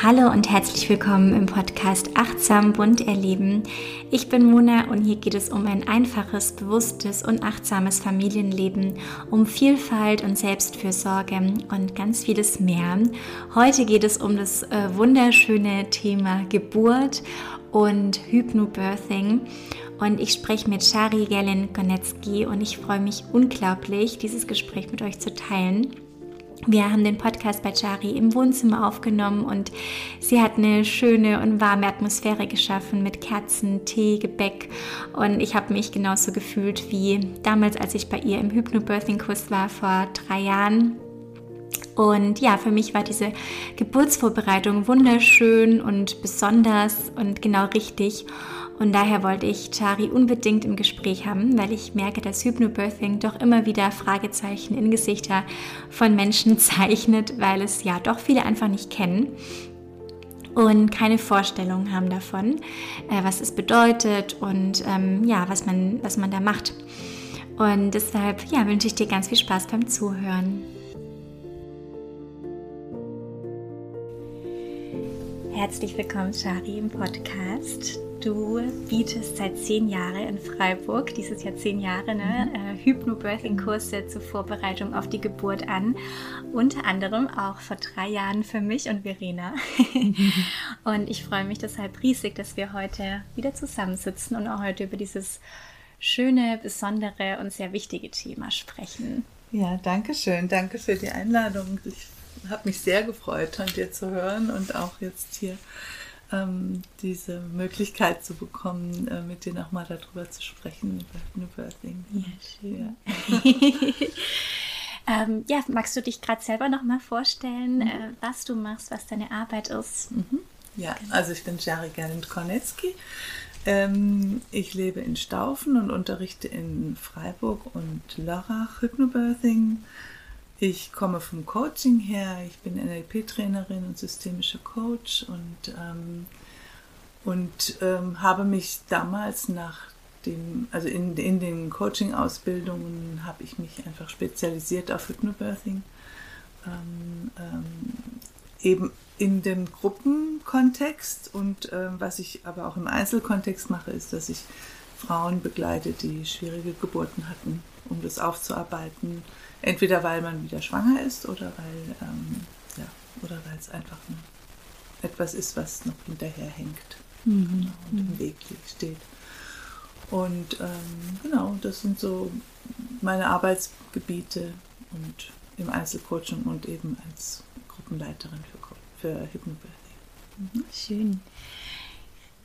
Hallo und herzlich willkommen im Podcast Achtsam bunt erleben. Ich bin Mona und hier geht es um ein einfaches, bewusstes und achtsames Familienleben, um Vielfalt und Selbstfürsorge und ganz vieles mehr. Heute geht es um das äh, wunderschöne Thema Geburt und Hypnobirthing. Und ich spreche mit Shari Gerlin Konetzki und ich freue mich unglaublich, dieses Gespräch mit euch zu teilen. Wir haben den Podcast bei Chari im Wohnzimmer aufgenommen und sie hat eine schöne und warme Atmosphäre geschaffen mit Kerzen, Tee, Gebäck und ich habe mich genauso gefühlt wie damals, als ich bei ihr im Hypnobirthing-Kurs war vor drei Jahren. Und ja, für mich war diese Geburtsvorbereitung wunderschön und besonders und genau richtig. Und daher wollte ich Chari unbedingt im Gespräch haben, weil ich merke, dass Hypnobirthing doch immer wieder Fragezeichen in Gesichter von Menschen zeichnet, weil es ja doch viele einfach nicht kennen und keine Vorstellung haben davon, äh, was es bedeutet und ähm, ja, was man, was man da macht. Und deshalb ja, wünsche ich dir ganz viel Spaß beim Zuhören. Herzlich willkommen, Shari, im Podcast. Du bietest seit zehn Jahren in Freiburg, dieses Jahr zehn Jahre, ne, mhm. äh, Hypnobirthing-Kurse zur Vorbereitung auf die Geburt an. Unter anderem auch vor drei Jahren für mich und Verena. Mhm. und ich freue mich deshalb riesig, dass wir heute wieder zusammensitzen und auch heute über dieses schöne, besondere und sehr wichtige Thema sprechen. Ja, danke schön. Danke für die Einladung. Ich habe mich sehr gefreut, von dir zu hören und auch jetzt hier ähm, diese Möglichkeit zu bekommen, äh, mit dir nochmal darüber zu sprechen, über Birthing. Ja, schön. Ja. ähm, ja, magst du dich gerade selber nochmal vorstellen, mhm. äh, was du machst, was deine Arbeit ist? Mhm. Ja, genau. also ich bin Jari Gerlind Kornetzki. Ähm, ich lebe in Staufen und unterrichte in Freiburg und Lörrach Hypnobirthing ich komme vom Coaching her, ich bin NLP-Trainerin und systemischer Coach und, ähm, und ähm, habe mich damals nach dem, also in, in den Coaching-Ausbildungen habe ich mich einfach spezialisiert auf Hypnobirthing. Ähm, ähm eben in dem Gruppenkontext und äh, was ich aber auch im Einzelkontext mache, ist, dass ich Frauen begleite, die schwierige Geburten hatten, um das aufzuarbeiten Entweder weil man wieder schwanger ist oder weil ähm, ja, oder weil es einfach ein, etwas ist, was noch hinterherhängt mhm. genau, und im mhm. Weg steht. Und ähm, genau, das sind so meine Arbeitsgebiete und im Einzelcoaching und eben als Gruppenleiterin für, für Hypnobirthing. Mhm. Schön.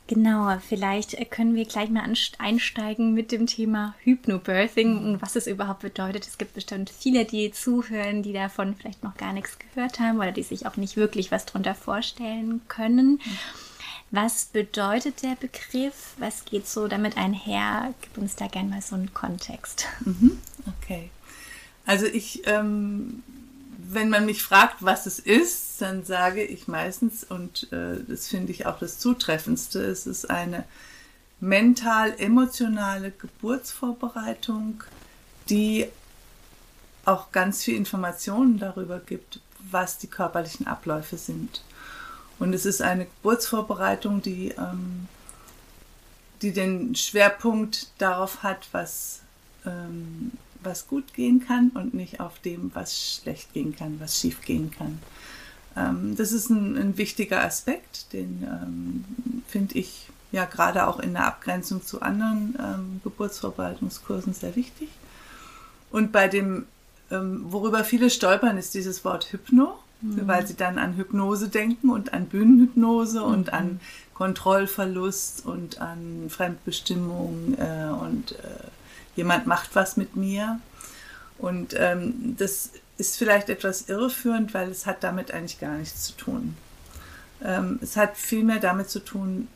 Genau, vielleicht äh, können wir gleich mal einsteigen mit dem Thema Hypnobirthing und was es überhaupt bedeutet. Es gibt bestimmt viele, die zuhören, die davon vielleicht noch gar nichts gehört haben oder die sich auch nicht wirklich was darunter vorstellen können. Was bedeutet der Begriff? Was geht so damit einher? Gib uns da gerne mal so einen Kontext. Mhm, okay. Also ich ähm, wenn man mich fragt, was es ist, dann sage ich meistens, und äh, das finde ich auch das Zutreffendste, es ist eine mental-emotionale Geburtsvorbereitung, die auch ganz viel Informationen darüber gibt, was die körperlichen Abläufe sind. Und es ist eine Geburtsvorbereitung, die, ähm, die den Schwerpunkt darauf hat, was ähm, was gut gehen kann und nicht auf dem, was schlecht gehen kann, was schief gehen kann. Ähm, das ist ein, ein, wichtiger Aspekt, den ähm, finde ich ja gerade auch in der Abgrenzung zu anderen ähm, Geburtsvorbereitungskursen sehr wichtig. Und bei dem, ähm, worüber viele stolpern, ist dieses Wort Hypno, mhm. weil sie dann an Hypnose denken und an Bühnenhypnose mhm. und an Kontrollverlust und an Fremdbestimmung äh, und äh, jemand macht was mit mir. Und ähm, das ist vielleicht etwas irreführend, weil es hat damit eigentlich gar nichts zu tun. Ähm, es hat vielmehr damit zu tun,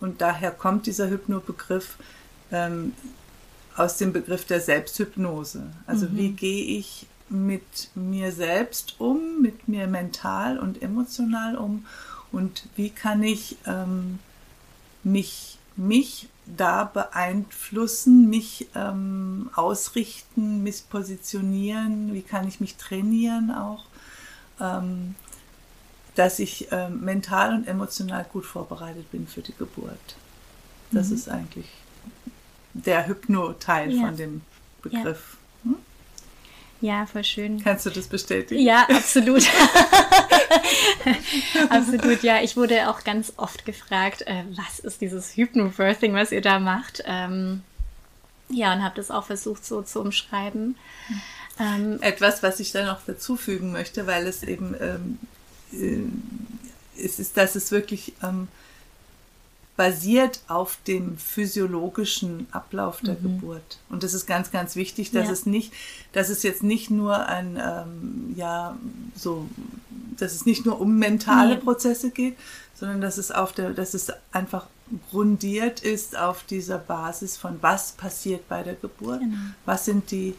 und daher kommt dieser Hypnobegriff ähm, aus dem Begriff der Selbsthypnose. Also mhm. wie gehe ich mit mir selbst um, mit mir mental und emotional um und wie kann ich ähm, mich, mich da beeinflussen, mich ähm, ausrichten, mich positionieren, wie kann ich mich trainieren auch. Ähm, dass ich äh, mental und emotional gut vorbereitet bin für die Geburt. Das mhm. ist eigentlich der Hypno-Teil ja. von dem Begriff. Ja. Hm? ja, voll schön. Kannst du das bestätigen? Ja, absolut. absolut, ja. Ich wurde auch ganz oft gefragt, äh, was ist dieses Hypnobirthing, was ihr da macht? Ähm, ja, und habe das auch versucht so zu umschreiben. Ähm, Etwas, was ich da noch dazufügen möchte, weil es eben ähm, äh, es ist, dass es wirklich ähm, basiert auf dem physiologischen Ablauf der mhm. Geburt. Und das ist ganz, ganz wichtig, dass ja. es nicht, dass es jetzt nicht nur ein, ähm, ja, so, dass es nicht nur um mentale nee. Prozesse geht, sondern dass es auf der, dass es einfach grundiert ist auf dieser Basis von was passiert bei der Geburt, genau. was sind die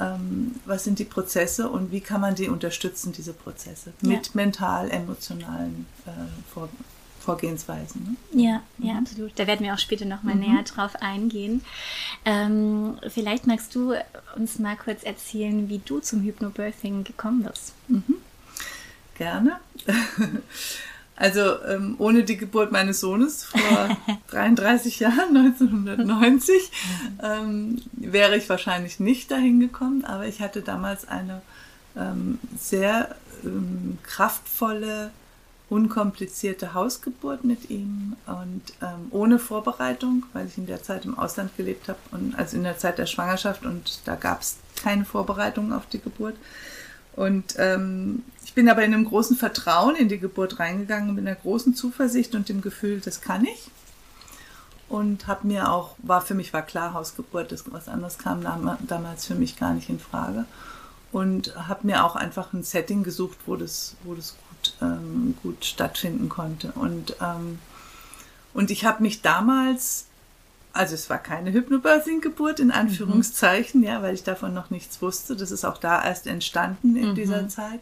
ähm, was sind die Prozesse und wie kann man die unterstützen, diese Prozesse, ja. mit mental-emotionalen äh, Vorgehensweisen. Ne? Ja, mhm. ja, absolut. Da werden wir auch später nochmal mhm. näher drauf eingehen. Ähm, vielleicht magst du uns mal kurz erzählen, wie du zum Hypnobirthing gekommen bist. Mhm. Gerne. Also ähm, ohne die Geburt meines Sohnes vor 33 Jahren, 1990, ähm, wäre ich wahrscheinlich nicht dahin gekommen. Aber ich hatte damals eine ähm, sehr ähm, kraftvolle, unkomplizierte Hausgeburt mit ihm und ähm, ohne Vorbereitung, weil ich in der Zeit im Ausland gelebt habe und also in der Zeit der Schwangerschaft und da gab es keine Vorbereitung auf die Geburt. Und ähm, ich bin aber in einem großen Vertrauen in die Geburt reingegangen, mit einer großen Zuversicht und dem Gefühl, das kann ich. Und habe mir auch, war für mich war klar, Hausgeburt, das, was anderes kam damals für mich gar nicht in Frage. Und habe mir auch einfach ein Setting gesucht, wo das, wo das gut, ähm, gut stattfinden konnte. Und, ähm, und ich habe mich damals also es war keine Hypnobirthing-Geburt in mhm. Anführungszeichen, mhm. ja, weil ich davon noch nichts wusste. Das ist auch da erst entstanden in mhm. dieser Zeit.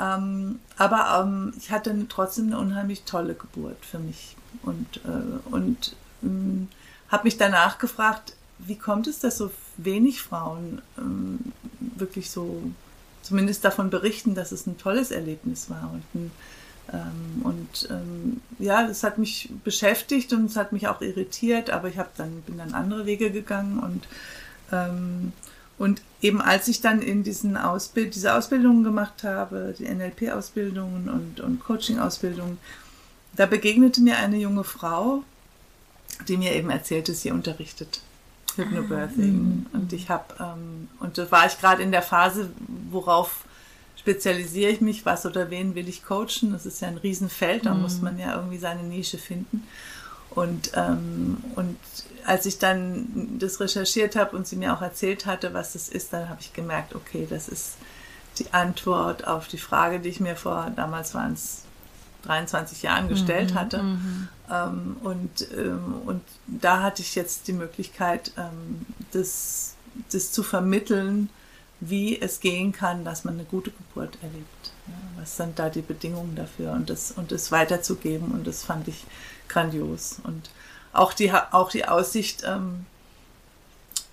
Ähm, aber ähm, ich hatte trotzdem eine unheimlich tolle Geburt für mich und, äh, und ähm, habe mich danach gefragt, wie kommt es, dass so wenig Frauen ähm, wirklich so zumindest davon berichten, dass es ein tolles Erlebnis war und ein ähm, und ähm, ja, das hat mich beschäftigt und es hat mich auch irritiert, aber ich habe dann bin dann andere Wege gegangen und ähm, und eben als ich dann in diesen Ausbild diese Ausbildungen gemacht habe, die NLP-Ausbildungen und, und Coaching-Ausbildungen, da begegnete mir eine junge Frau, die mir eben erzählte, sie unterrichtet Hypnobirthing. Ah, und ich habe, ähm, und da war ich gerade in der Phase, worauf spezialisiere ich mich, was oder wen will ich coachen. Das ist ja ein Riesenfeld, da mhm. muss man ja irgendwie seine Nische finden. Und, ähm, und als ich dann das recherchiert habe und sie mir auch erzählt hatte, was das ist, dann habe ich gemerkt, okay, das ist die Antwort auf die Frage, die ich mir vor, damals waren es 23 Jahren gestellt mhm, hatte. Mhm. Ähm, und, ähm, und da hatte ich jetzt die Möglichkeit, ähm, das, das zu vermitteln, wie es gehen kann, dass man eine gute Geburt erlebt. Was sind da die Bedingungen dafür und das, und das weiterzugeben und das fand ich grandios. Und auch die, auch die Aussicht, ähm,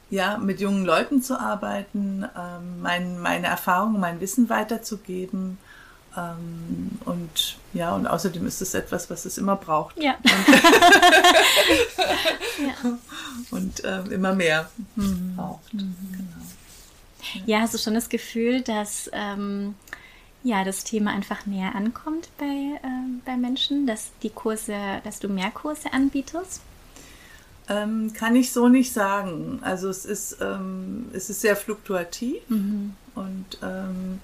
ja, mit jungen Leuten zu arbeiten, ähm, mein, meine Erfahrungen, mein Wissen weiterzugeben. Ähm, und ja, und außerdem ist es etwas, was es immer braucht. Ja. Und, und ähm, immer mehr mhm. braucht. Mhm. Genau. Ja, hast du schon das Gefühl, dass ähm, ja, das Thema einfach näher ankommt bei, äh, bei Menschen, dass die Kurse, dass du mehr Kurse anbietest? Ähm, kann ich so nicht sagen. Also es ist, ähm, es ist sehr fluktuativ mhm. und ähm,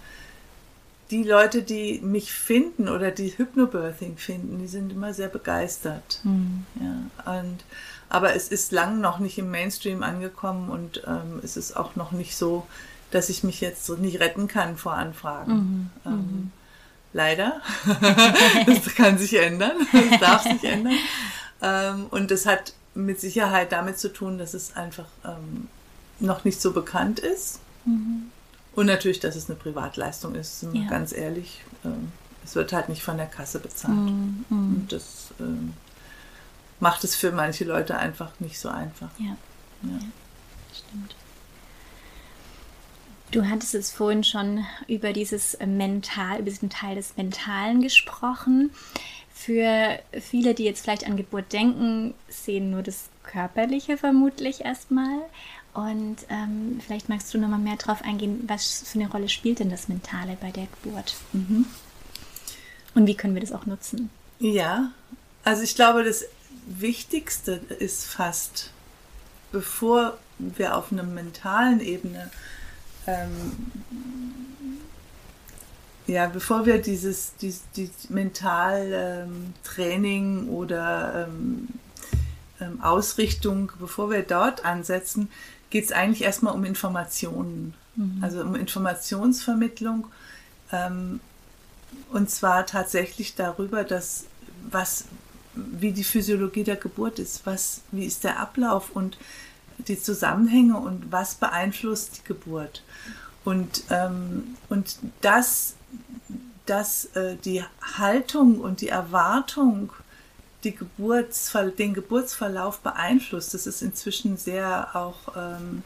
die Leute, die mich finden oder die Hypnobirthing finden, die sind immer sehr begeistert. Mhm. Ja, und, aber es ist lang noch nicht im Mainstream angekommen und ähm, es ist auch noch nicht so, dass ich mich jetzt nicht retten kann vor Anfragen. Mhm, ähm, mhm. leider. das kann sich ändern. Das darf sich ändern. Ähm, und das hat mit Sicherheit damit zu tun, dass es einfach ähm, noch nicht so bekannt ist. Und natürlich, dass es eine Privatleistung ist, ja. ganz ehrlich. Ähm, es wird halt nicht von der Kasse bezahlt. Mhm, mhm. Und das ähm, macht es für manche Leute einfach nicht so einfach. Ja, ja. stimmt. Du hattest es vorhin schon über dieses Mental, über diesen Teil des Mentalen gesprochen. Für viele, die jetzt vielleicht an Geburt denken, sehen nur das Körperliche vermutlich erstmal. Und ähm, vielleicht magst du noch mal mehr darauf eingehen, was für eine Rolle spielt denn das Mentale bei der Geburt? Mhm. Und wie können wir das auch nutzen? Ja, also ich glaube, das Wichtigste ist fast, bevor wir auf einer mentalen Ebene, ähm, ja, bevor wir dieses, dieses, dieses Mentaltraining ähm, oder ähm, ähm, Ausrichtung, bevor wir dort ansetzen, geht es eigentlich erstmal um Informationen, mhm. also um Informationsvermittlung. Ähm, und zwar tatsächlich darüber, dass was, wie die Physiologie der Geburt ist, was, wie ist der Ablauf und die Zusammenhänge und was beeinflusst die Geburt. Und, ähm, und das, dass äh, die Haltung und die Erwartung die Geburtsver den Geburtsverlauf beeinflusst, das ist inzwischen sehr auch, ähm,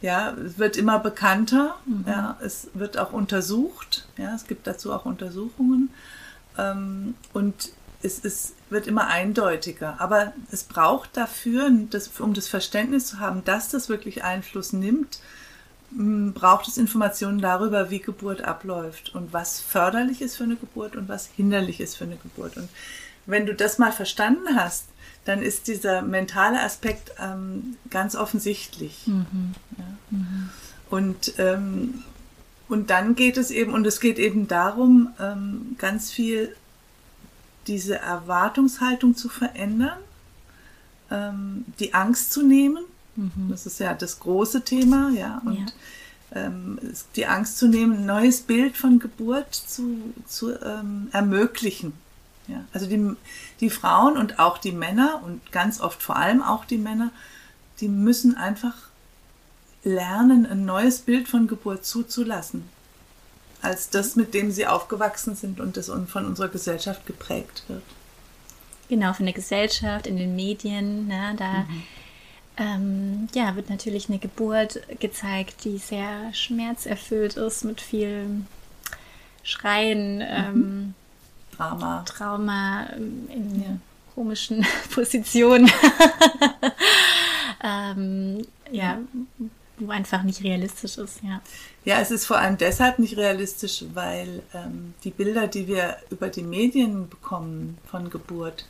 ja, wird immer bekannter, mhm. ja, es wird auch untersucht, ja, es gibt dazu auch Untersuchungen ähm, und es ist, wird immer eindeutiger. Aber es braucht dafür, das, um das Verständnis zu haben, dass das wirklich Einfluss nimmt, braucht es Informationen darüber, wie Geburt abläuft und was förderlich ist für eine Geburt und was hinderlich ist für eine Geburt. Und wenn du das mal verstanden hast, dann ist dieser mentale Aspekt ähm, ganz offensichtlich. Mhm. Ja. Mhm. Und, ähm, und dann geht es eben, und es geht eben darum, ähm, ganz viel diese Erwartungshaltung zu verändern, ähm, die Angst zu nehmen. Mhm. Das ist ja das große Thema, ja. Und ja. Ähm, die Angst zu nehmen, ein neues Bild von Geburt zu, zu ähm, ermöglichen. Ja. Also die, die Frauen und auch die Männer und ganz oft vor allem auch die Männer, die müssen einfach lernen, ein neues Bild von Geburt zuzulassen als das, mit dem sie aufgewachsen sind und das von unserer Gesellschaft geprägt wird. Genau, von der Gesellschaft, in den Medien, ne, da mhm. ähm, ja, wird natürlich eine Geburt gezeigt, die sehr schmerzerfüllt ist, mit viel Schreien, mhm. ähm, Trauma. Trauma ähm, in ja. komischen Positionen. ähm, ja, wo einfach nicht realistisch ist, ja. Ja, es ist vor allem deshalb nicht realistisch, weil ähm, die Bilder, die wir über die Medien bekommen von Geburt,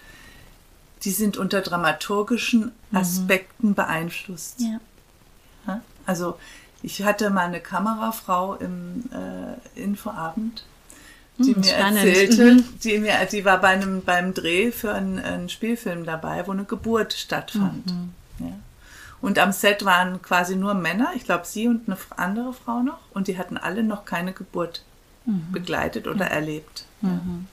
die sind unter dramaturgischen mhm. Aspekten mhm. beeinflusst. Ja. Also ich hatte mal eine Kamerafrau im äh, Infoabend, die hm, mir spannend. erzählte, mhm. die mir, die war bei einem beim Dreh für einen, einen Spielfilm dabei, wo eine Geburt stattfand. Mhm. Ja. Und am Set waren quasi nur Männer, ich glaube sie und eine andere Frau noch, und die hatten alle noch keine Geburt mhm. begleitet oder ja. erlebt. Mhm.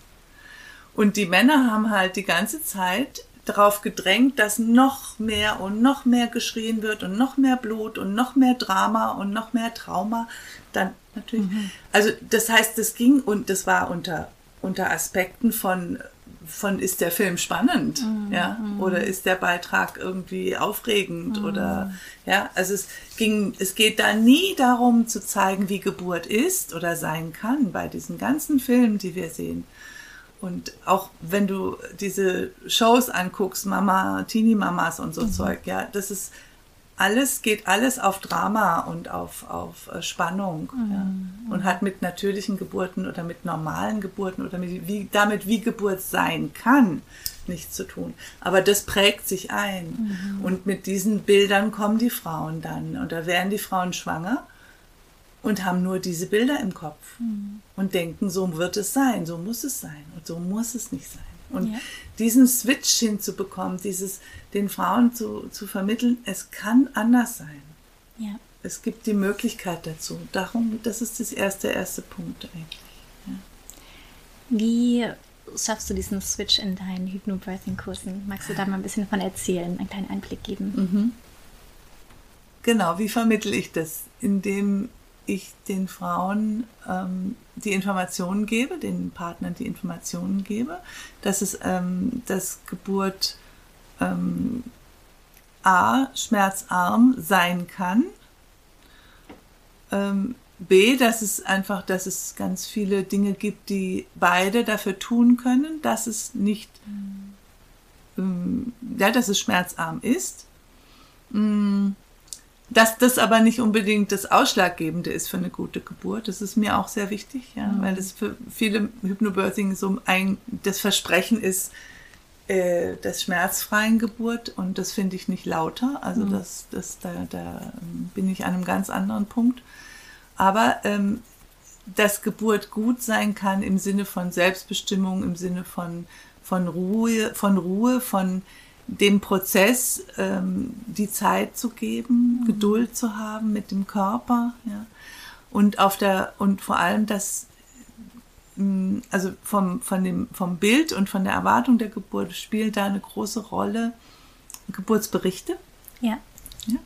Und die Männer haben halt die ganze Zeit darauf gedrängt, dass noch mehr und noch mehr geschrien wird und noch mehr Blut und noch mehr Drama und noch mehr Trauma. Dann natürlich. Mhm. Also das heißt, das ging und das war unter, unter Aspekten von von ist der Film spannend, mhm. ja, mhm. oder ist der Beitrag irgendwie aufregend mhm. oder ja, also es ging, es geht da nie darum zu zeigen, wie Geburt ist oder sein kann bei diesen ganzen Filmen, die wir sehen. Und auch wenn du diese Shows anguckst, Mama, Teenie-Mamas und so mhm. Zeug, ja, das ist alles, geht alles auf Drama und auf, auf äh, Spannung mhm. ja. und hat mit natürlichen Geburten oder mit normalen Geburten oder mit, wie, damit, wie Geburt sein kann, nichts zu tun. Aber das prägt sich ein. Mhm. Und mit diesen Bildern kommen die Frauen dann. Und da werden die Frauen schwanger und haben nur diese Bilder im Kopf mhm. und denken, so wird es sein, so muss es sein und so muss es nicht sein. Und ja. diesen Switch hinzubekommen, dieses den Frauen zu, zu vermitteln, es kann anders sein. Ja. Es gibt die Möglichkeit dazu. Darum, das ist das erste, erste Punkt eigentlich. Ja. Wie schaffst du diesen Switch in deinen Hypnobirthing-Kursen? Magst du da mal ein bisschen von erzählen, einen kleinen Einblick geben? Mhm. Genau, wie vermittle ich das? Indem ich den Frauen ähm, die Informationen gebe, den Partnern die Informationen gebe, dass es ähm, dass Geburt ähm, A schmerzarm sein kann, ähm, B, dass es einfach, dass es ganz viele Dinge gibt, die beide dafür tun können, dass es nicht, ähm, ja, dass es schmerzarm ist. Mm, dass das aber nicht unbedingt das Ausschlaggebende ist für eine gute Geburt. Das ist mir auch sehr wichtig, ja, mhm. weil das für viele Hypnobirthing so ein, das Versprechen ist, äh, des schmerzfreien Geburt und das finde ich nicht lauter. Also mhm. das, das, da, da bin ich an einem ganz anderen Punkt. Aber ähm, dass Geburt gut sein kann im Sinne von Selbstbestimmung, im Sinne von, von Ruhe, von Ruhe, von dem Prozess ähm, die Zeit zu geben, mhm. Geduld zu haben mit dem Körper, ja. Und auf der, und vor allem das, mm, also vom, von dem, vom Bild und von der Erwartung der Geburt spielt da eine große Rolle Geburtsberichte. Ja. ja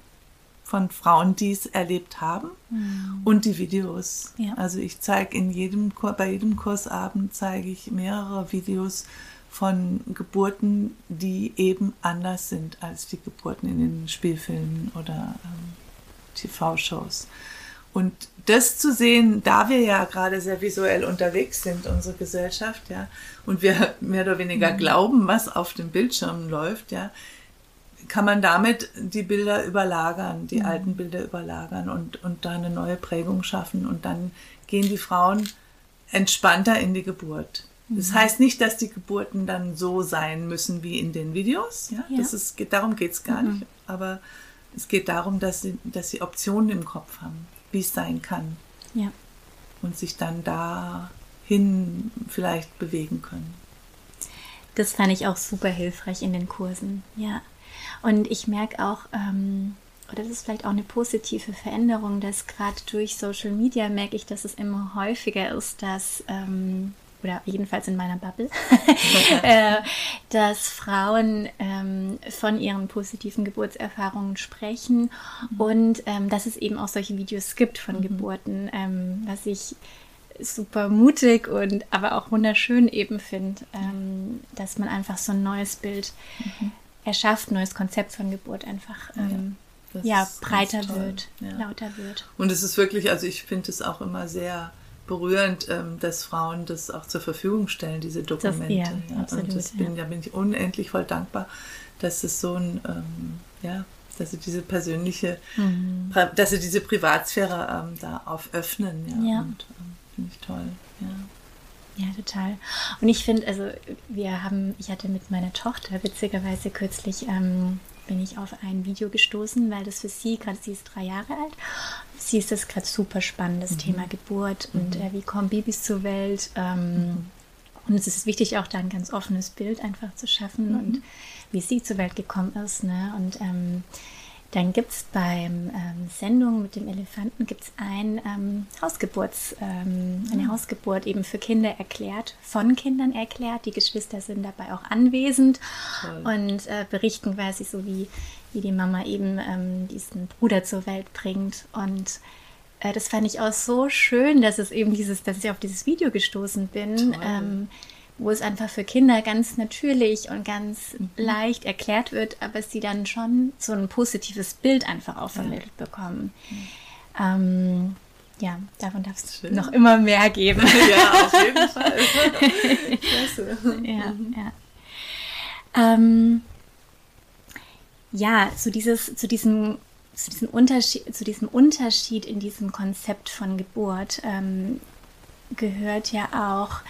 von Frauen, die es erlebt haben mhm. und die Videos. Ja. Also ich zeige in jedem, bei jedem Kursabend zeige ich mehrere Videos von Geburten, die eben anders sind als die Geburten in den Spielfilmen oder ähm, TV-Shows. Und das zu sehen, da wir ja gerade sehr visuell unterwegs sind, unsere Gesellschaft, ja, und wir mehr oder weniger mhm. glauben, was auf dem Bildschirm läuft, ja, kann man damit die Bilder überlagern, die mhm. alten Bilder überlagern und, und da eine neue Prägung schaffen. Und dann gehen die Frauen entspannter in die Geburt. Das mhm. heißt nicht, dass die Geburten dann so sein müssen wie in den Videos. Ja? ja. Das ist, darum geht es gar mhm. nicht. Aber es geht darum, dass sie, dass sie Optionen im Kopf haben, wie es sein kann. Ja. Und sich dann dahin vielleicht bewegen können. Das fand ich auch super hilfreich in den Kursen. Ja. Und ich merke auch, ähm, oder das ist vielleicht auch eine positive Veränderung, dass gerade durch Social Media merke ich, dass es immer häufiger ist, dass ähm, oder jedenfalls in meiner Bubble, äh, dass Frauen ähm, von ihren positiven Geburtserfahrungen sprechen mhm. und ähm, dass es eben auch solche Videos gibt von mhm. Geburten, ähm, was ich super mutig und aber auch wunderschön eben finde, ähm, dass man einfach so ein neues Bild mhm. erschafft, ein neues Konzept von Geburt einfach ähm, ja, breiter wird, ja. lauter wird. Und es ist wirklich, also ich finde es auch immer sehr berührend, ähm, dass Frauen das auch zur Verfügung stellen, diese Dokumente. Das, ja, absolut, und das bin, ja. da bin ich unendlich voll dankbar, dass es so ein, ähm, ja, dass sie diese persönliche, mhm. dass sie diese Privatsphäre ähm, da auf öffnen. Ja, ja. und ähm, finde ich toll. Ja. Ja, total. Und ich finde, also wir haben, ich hatte mit meiner Tochter witzigerweise kürzlich ähm, bin ich auf ein Video gestoßen, weil das für sie, gerade sie ist drei Jahre alt, sie ist das gerade super spannendes mhm. Thema Geburt mhm. und äh, wie kommen Babys zur Welt. Ähm, mhm. Und es ist wichtig, auch da ein ganz offenes Bild einfach zu schaffen mhm. und wie sie zur Welt gekommen ist. Ne? Und ähm, dann gibt es beim ähm, Sendung mit dem Elefanten gibt's ein ähm, Hausgeburts, ähm, eine mhm. Hausgeburt eben für Kinder erklärt, von Kindern erklärt. Die Geschwister sind dabei auch anwesend Toll. und äh, berichten quasi so, wie, wie die Mama eben ähm, diesen Bruder zur Welt bringt. Und äh, das fand ich auch so schön, dass es eben dieses, dass ich auf dieses Video gestoßen bin wo es einfach für Kinder ganz natürlich und ganz mhm. leicht erklärt wird, aber sie dann schon so ein positives Bild einfach auch vermittelt ja. bekommen. Mhm. Ähm, ja, davon darf es noch immer mehr geben. ja, auf jeden Fall. Klasse. Ja, mhm. ja. Ähm, ja, zu, dieses, zu, diesem, zu, diesem Unterschied, zu diesem Unterschied in diesem Konzept von Geburt ähm, gehört ja auch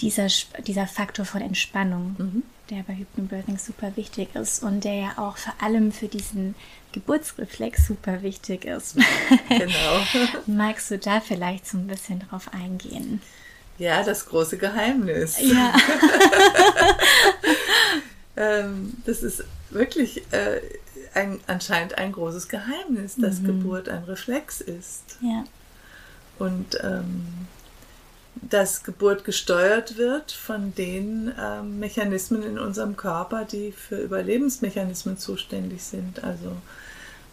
dieser, dieser Faktor von Entspannung, mhm. der bei Hypnobirthing super wichtig ist und der ja auch vor allem für diesen Geburtsreflex super wichtig ist. Genau. Magst du da vielleicht so ein bisschen drauf eingehen? Ja, das große Geheimnis. Ja. ähm, das ist wirklich äh, ein, anscheinend ein großes Geheimnis, dass mhm. Geburt ein Reflex ist. Ja. Und ähm, dass Geburt gesteuert wird von den ähm, Mechanismen in unserem Körper, die für Überlebensmechanismen zuständig sind. Also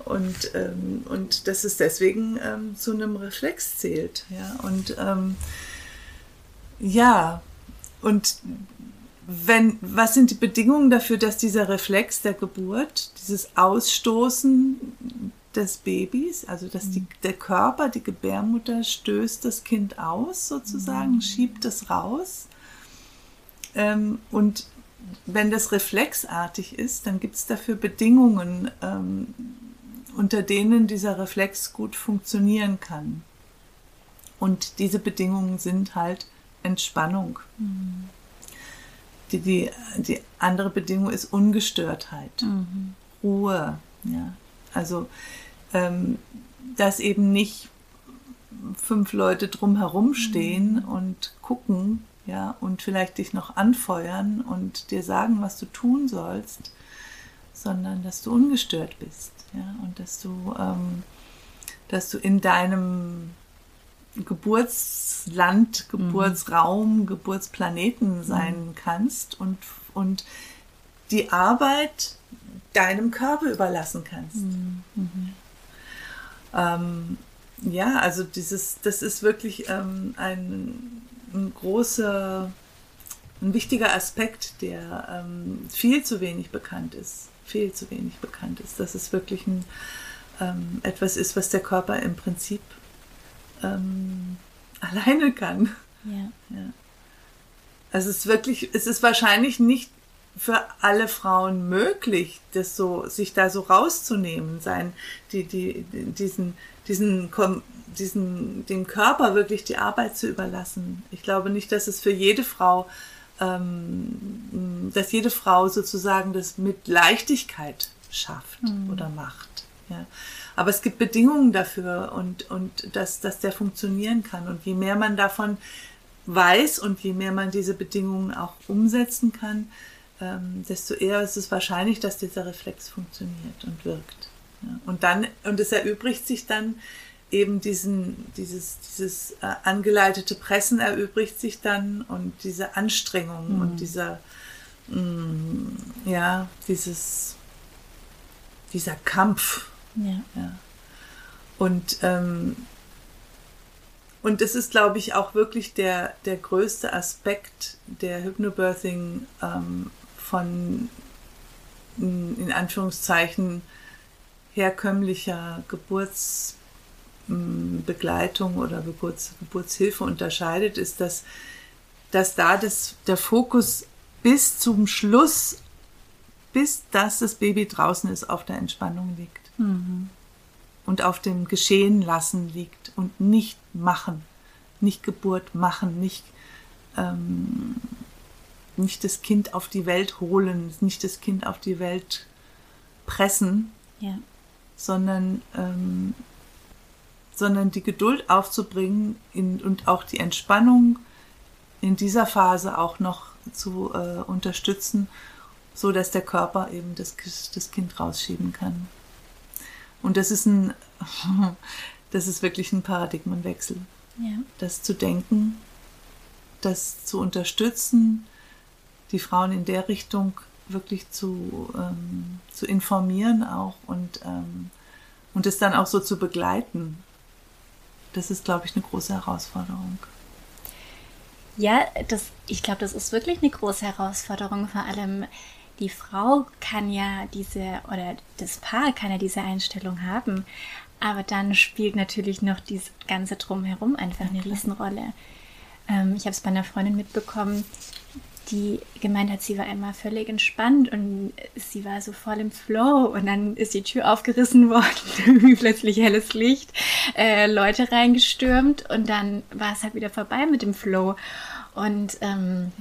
und, ähm, und dass es deswegen ähm, zu einem Reflex zählt. Ja, und ähm, ja, und wenn, was sind die Bedingungen dafür, dass dieser Reflex der Geburt, dieses Ausstoßen des Babys, also dass die, der Körper, die Gebärmutter stößt das Kind aus sozusagen, mhm. schiebt es raus. Ähm, und wenn das reflexartig ist, dann gibt es dafür Bedingungen, ähm, unter denen dieser Reflex gut funktionieren kann. Und diese Bedingungen sind halt Entspannung. Mhm. Die, die, die andere Bedingung ist Ungestörtheit, mhm. Ruhe. Ja. Also, ähm, dass eben nicht fünf Leute drumherum stehen mhm. und gucken, ja, und vielleicht dich noch anfeuern und dir sagen, was du tun sollst, sondern dass du ungestört bist, ja, und dass du, ähm, dass du in deinem Geburtsland, Geburtsraum, mhm. Geburtsplaneten sein mhm. kannst und, und die Arbeit deinem Körper überlassen kannst. Mhm. Ähm, ja, also dieses, das ist wirklich ähm, ein, ein großer, ein wichtiger Aspekt, der ähm, viel zu wenig bekannt ist. Viel zu wenig bekannt ist. Dass es wirklich ein, ähm, etwas ist, was der Körper im Prinzip ähm, alleine kann. Ja. ja. Also es ist wirklich, es ist wahrscheinlich nicht für alle Frauen möglich, das so, sich da so rauszunehmen, sein, die, die, diesen, diesen, diesen, dem Körper wirklich die Arbeit zu überlassen. Ich glaube nicht, dass es für jede Frau, ähm, dass jede Frau sozusagen das mit Leichtigkeit schafft mhm. oder macht. Ja. Aber es gibt Bedingungen dafür und, und dass, dass der funktionieren kann. Und je mehr man davon weiß und je mehr man diese Bedingungen auch umsetzen kann, ähm, desto eher ist es wahrscheinlich, dass dieser Reflex funktioniert und wirkt. Ja. Und dann, und es erübrigt sich dann eben diesen, dieses, dieses äh, angeleitete Pressen erübrigt sich dann und diese Anstrengung mhm. und dieser, mh, mm, ja, dieses, dieser Kampf, ja. ja. Und, ähm, und das ist, glaube ich, auch wirklich der, der größte Aspekt der Hypnobirthing ähm, von, in Anführungszeichen, herkömmlicher Geburtsbegleitung oder Geburts, Geburtshilfe unterscheidet, ist, dass, dass da das, der Fokus bis zum Schluss, bis dass das Baby draußen ist, auf der Entspannung liegt mhm. und auf dem Geschehen lassen liegt und nicht machen, nicht Geburt machen, nicht, ähm, nicht das Kind auf die Welt holen, nicht das Kind auf die Welt pressen, ja. sondern, ähm, sondern die Geduld aufzubringen in, und auch die Entspannung in dieser Phase auch noch zu äh, unterstützen, so dass der Körper eben das, das Kind rausschieben kann. Und das ist ein, das ist wirklich ein Paradigmenwechsel. Ja. Das zu denken, das zu unterstützen, die Frauen in der Richtung wirklich zu, ähm, zu informieren auch und, ähm, und es dann auch so zu begleiten. Das ist, glaube ich, eine große Herausforderung. Ja, das, ich glaube, das ist wirklich eine große Herausforderung, vor allem die Frau kann ja diese, oder das Paar kann ja diese Einstellung haben, aber dann spielt natürlich noch dieses ganze Drumherum einfach eine Riesenrolle. Ähm, ich habe es bei einer Freundin mitbekommen, die gemeint hat, sie war einmal völlig entspannt und sie war so voll im Flow und dann ist die Tür aufgerissen worden, irgendwie plötzlich helles Licht, äh, Leute reingestürmt und dann war es halt wieder vorbei mit dem Flow. Und ähm,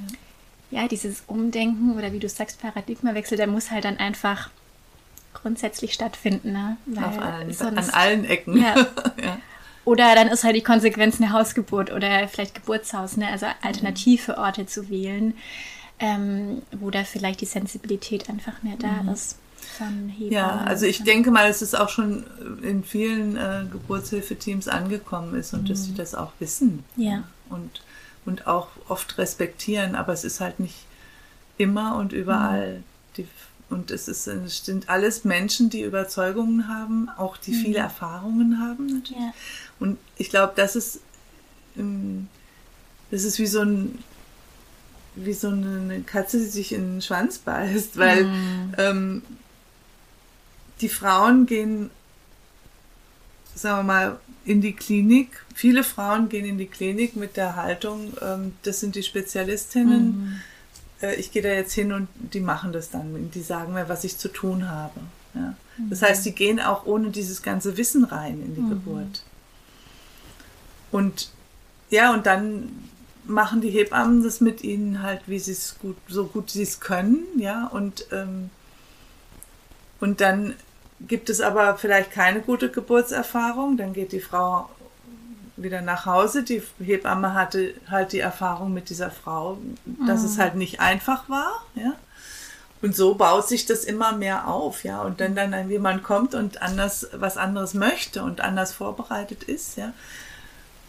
ja, dieses Umdenken oder wie du sagst, Paradigmawechsel, der muss halt dann einfach grundsätzlich stattfinden. Ne? Weil allen, sonst, an allen Ecken. Ja. ja. Oder dann ist halt die Konsequenz eine Hausgeburt oder vielleicht Geburtshaus, ne? also alternative Orte zu wählen, ähm, wo da vielleicht die Sensibilität einfach mehr da mhm. ist. Ja, also ich denke mal, dass es auch schon in vielen äh, Geburtshilfeteams angekommen ist und mhm. dass sie das auch wissen. Ja. Und und auch oft respektieren, aber es ist halt nicht immer und überall. Mhm. Die, und es, ist, es sind alles Menschen, die Überzeugungen haben, auch die mhm. viele Erfahrungen haben natürlich. Ja. Und ich glaube, das ist, ähm, das ist wie so ein wie so eine Katze, die sich in den Schwanz beißt, weil mhm. ähm, die Frauen gehen sagen wir mal, in die Klinik. Viele Frauen gehen in die Klinik mit der Haltung, ähm, das sind die Spezialistinnen. Mhm. Äh, ich gehe da jetzt hin und die machen das dann. Die sagen mir, was ich zu tun habe. Ja. Mhm. Das heißt, die gehen auch ohne dieses ganze Wissen rein in die mhm. Geburt. Und ja, und dann machen die Hebammen das mit ihnen halt, wie sie es gut, so gut sie es können, ja, und, ähm, und dann gibt es aber vielleicht keine gute Geburtserfahrung, dann geht die Frau wieder nach Hause. Die Hebamme hatte halt die Erfahrung mit dieser Frau, dass mhm. es halt nicht einfach war, ja. Und so baut sich das immer mehr auf, ja. Und wenn dann jemand kommt und anders was anderes möchte und anders vorbereitet ist, ja,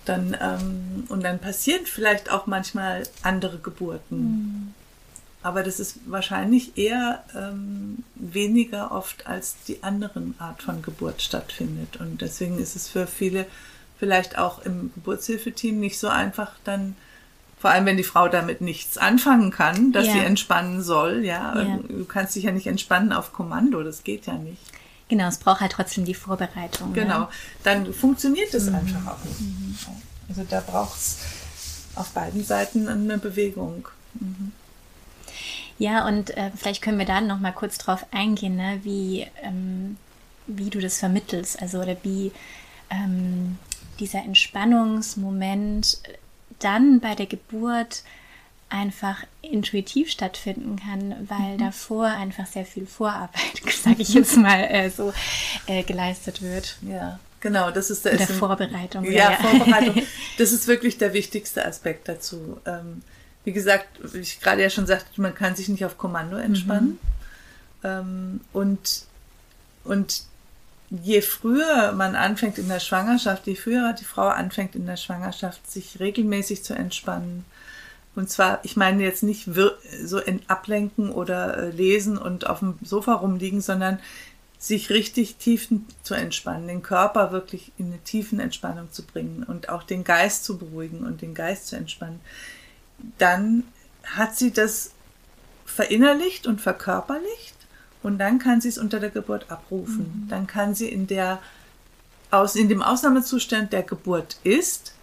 dann ähm, und dann passieren vielleicht auch manchmal andere Geburten. Mhm. Aber das ist wahrscheinlich eher ähm, weniger oft als die anderen Art von Geburt stattfindet. Und deswegen ist es für viele vielleicht auch im Geburtshilfeteam nicht so einfach dann, vor allem wenn die Frau damit nichts anfangen kann, dass ja. sie entspannen soll. Ja? ja, du kannst dich ja nicht entspannen auf Kommando, das geht ja nicht. Genau, es braucht halt trotzdem die Vorbereitung. Genau, ja. dann funktioniert es mhm. einfach auch nicht. Mhm. Also da braucht es auf beiden Seiten eine Bewegung. Mhm. Ja, und äh, vielleicht können wir da noch mal kurz drauf eingehen, ne? wie, ähm, wie du das vermittelst, also oder wie ähm, dieser Entspannungsmoment dann bei der Geburt einfach intuitiv stattfinden kann, weil mhm. davor einfach sehr viel Vorarbeit, sage ich jetzt mal äh, so, äh, geleistet wird. Ja, genau, das ist der, der Vorbereitung. Ja, ja, Vorbereitung. Das ist wirklich der wichtigste Aspekt dazu. Ähm, wie gesagt, wie ich gerade ja schon sagte, man kann sich nicht auf Kommando entspannen. Mhm. Ähm, und, und je früher man anfängt in der Schwangerschaft, je früher die Frau anfängt in der Schwangerschaft, sich regelmäßig zu entspannen, und zwar, ich meine jetzt nicht so in ablenken oder äh, lesen und auf dem Sofa rumliegen, sondern sich richtig tief zu entspannen, den Körper wirklich in eine tiefen Entspannung zu bringen und auch den Geist zu beruhigen und den Geist zu entspannen dann hat sie das verinnerlicht und verkörperlicht und dann kann sie es unter der Geburt abrufen. Mhm. Dann kann sie in der aus in dem Ausnahmezustand der Geburt ist,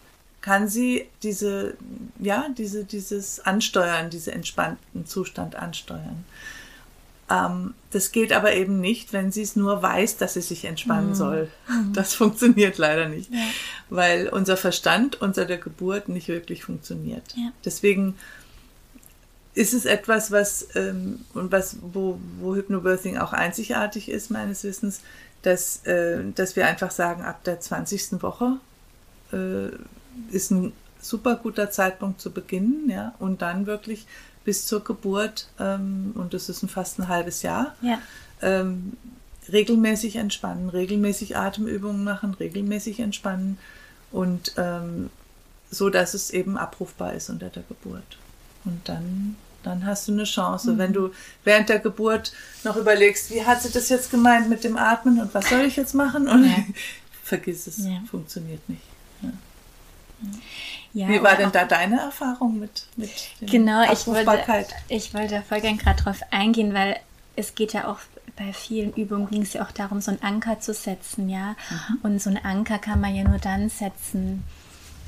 kann sie diese ja diese dieses ansteuern, diese entspannten Zustand ansteuern. Ähm, das geht aber eben nicht, wenn sie es nur weiß, dass sie sich entspannen mhm. soll. Das funktioniert leider nicht, ja. weil unser Verstand unter der Geburt nicht wirklich funktioniert. Ja. Deswegen ist es etwas, was ähm, und was wo, wo Hypnobirthing auch einzigartig ist meines Wissens, dass äh, dass wir einfach sagen, ab der 20. Woche äh, ist ein super guter Zeitpunkt zu beginnen, ja, und dann wirklich bis zur Geburt, ähm, und das ist ein fast ein halbes Jahr, ja. ähm, regelmäßig entspannen, regelmäßig Atemübungen machen, regelmäßig entspannen und ähm, so, dass es eben abrufbar ist unter der Geburt. Und dann, dann hast du eine Chance. Mhm. Wenn du während der Geburt noch überlegst, wie hat sie das jetzt gemeint mit dem Atmen und was soll ich jetzt machen? Und ja. vergiss es, ja. funktioniert nicht. Ja. Wie war denn da deine Erfahrung mit, mit Genau, ich wollte, ich wollte voll gern gerade drauf eingehen, weil es geht ja auch bei vielen Übungen ging es ja auch darum, so einen Anker zu setzen, ja. Mhm. Und so einen Anker kann man ja nur dann setzen